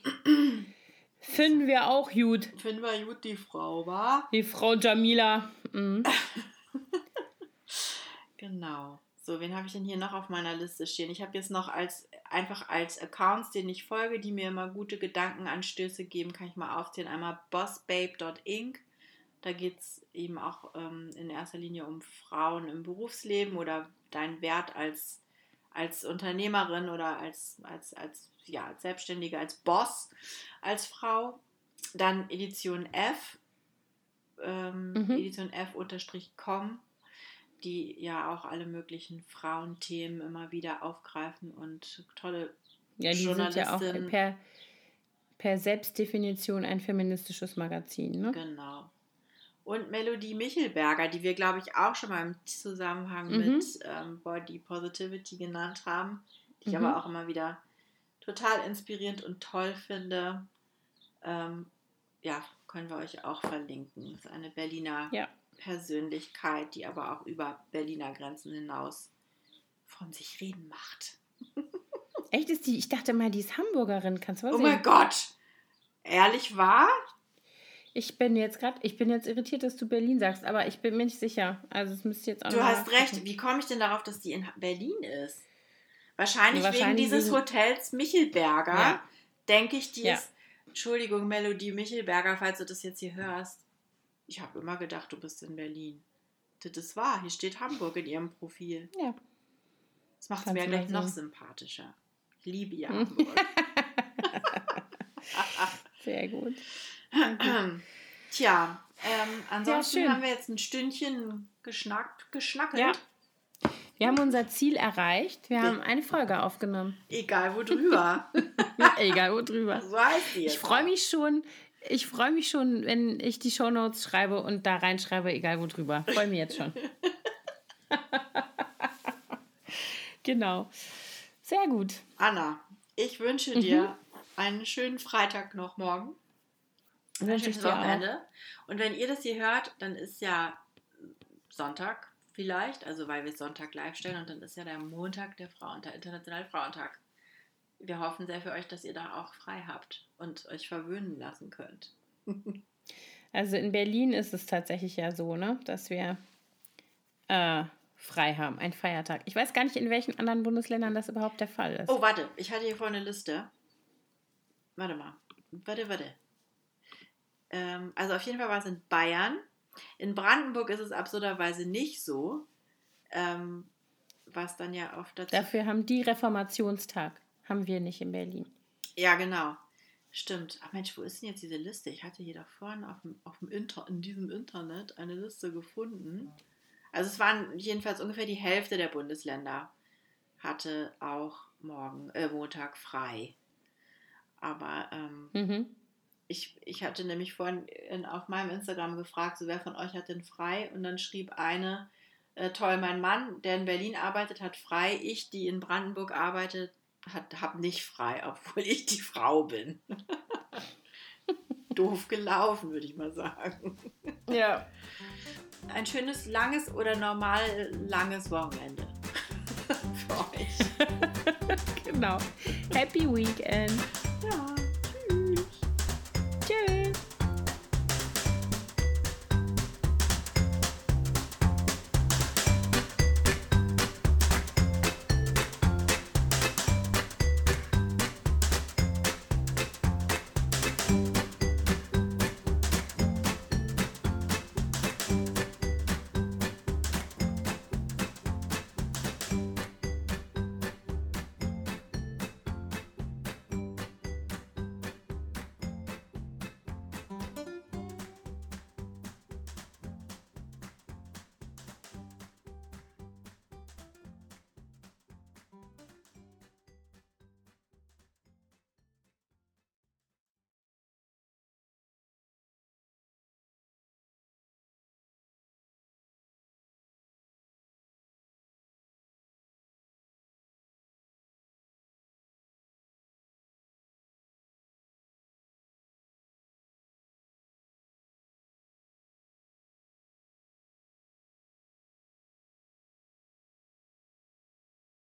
Finden wir auch gut. Finden wir gut die Frau, war? Die Frau Jamila. Mhm. genau. So, wen habe ich denn hier noch auf meiner Liste stehen? Ich habe jetzt noch als einfach als Accounts, denen ich folge, die mir immer gute Gedankenanstöße geben, kann ich mal aufzählen. Einmal bossbabe.inc. Da geht es eben auch ähm, in erster Linie um Frauen im Berufsleben oder deinen Wert als, als Unternehmerin oder als, als, als, ja, als Selbstständige, als Boss, als Frau. Dann Edition F, ähm, mhm. Edition F-com die ja auch alle möglichen Frauenthemen immer wieder aufgreifen und tolle ja, die sind ja auch per, per Selbstdefinition ein feministisches Magazin. Ne? Genau. Und Melodie Michelberger, die wir, glaube ich, auch schon mal im Zusammenhang mhm. mit ähm, Body Positivity genannt haben, die ich mhm. aber auch immer wieder total inspirierend und toll finde. Ähm, ja, können wir euch auch verlinken. Das ist eine Berliner ja. Persönlichkeit, die aber auch über Berliner Grenzen hinaus von sich reden macht. Echt ist die? Ich dachte mal, die ist Hamburgerin. Kannst du was Oh sehen? mein Gott! Ehrlich wahr? Ich bin jetzt gerade, ich bin jetzt irritiert, dass du Berlin sagst, aber ich bin mir nicht sicher. Also es müsste jetzt auch. Du hast recht. Wie komme ich denn darauf, dass die in Berlin ist? Wahrscheinlich, ja, wahrscheinlich wegen dieses wegen... Hotels Michelberger. Ja. Denke ich, die ja. ist. Entschuldigung, Melodie Michelberger, falls du das jetzt hier hörst. Ich habe immer gedacht, du bist in Berlin. Das ist wahr. Hier steht Hamburg in ihrem Profil. Ja. Das macht es mir gleich noch sympathischer. Ich liebe ja Hamburg. Sehr gut. Tja, ähm, ansonsten ja, haben wir jetzt ein Stündchen geschnackt, geschnackelt. Ja. Wir haben unser Ziel erreicht. Wir haben eine Folge aufgenommen. Egal wo drüber. Egal wo drüber. So Ich freue mich schon ich freue mich schon, wenn ich die Shownotes schreibe und da reinschreibe, egal wo drüber. Freue mich jetzt schon. genau. Sehr gut. Anna, ich wünsche dir mhm. einen schönen Freitag noch morgen. Wünsche ich dir Wochenende. Und wenn ihr das hier hört, dann ist ja Sonntag vielleicht, also weil wir Sonntag live stellen und dann ist ja der Montag der Frauentag, Internationale Frauentag wir hoffen sehr für euch, dass ihr da auch frei habt und euch verwöhnen lassen könnt. also in Berlin ist es tatsächlich ja so, ne, dass wir äh, frei haben, ein Feiertag. Ich weiß gar nicht, in welchen anderen Bundesländern das überhaupt der Fall ist. Oh, warte, ich hatte hier vorne eine Liste. Warte mal. Warte, warte. Ähm, also auf jeden Fall war es in Bayern. In Brandenburg ist es absurderweise nicht so. Ähm, was dann ja oft dazu. Dafür haben die Reformationstag. Haben wir nicht in Berlin. Ja, genau. Stimmt. Ach Mensch, wo ist denn jetzt diese Liste? Ich hatte hier da vorne auf dem, auf dem Inter, in diesem Internet eine Liste gefunden. Also es waren jedenfalls ungefähr die Hälfte der Bundesländer hatte auch morgen, äh, Montag frei. Aber ähm, mhm. ich, ich hatte nämlich vorhin in, auf meinem Instagram gefragt, so wer von euch hat denn frei? Und dann schrieb eine, äh, toll, mein Mann, der in Berlin arbeitet, hat frei. Ich, die in Brandenburg arbeitet, habe nicht frei, obwohl ich die Frau bin. Doof gelaufen, würde ich mal sagen. Ja. Ein schönes, langes oder normal langes Wochenende für euch. genau. Happy Weekend. Ja.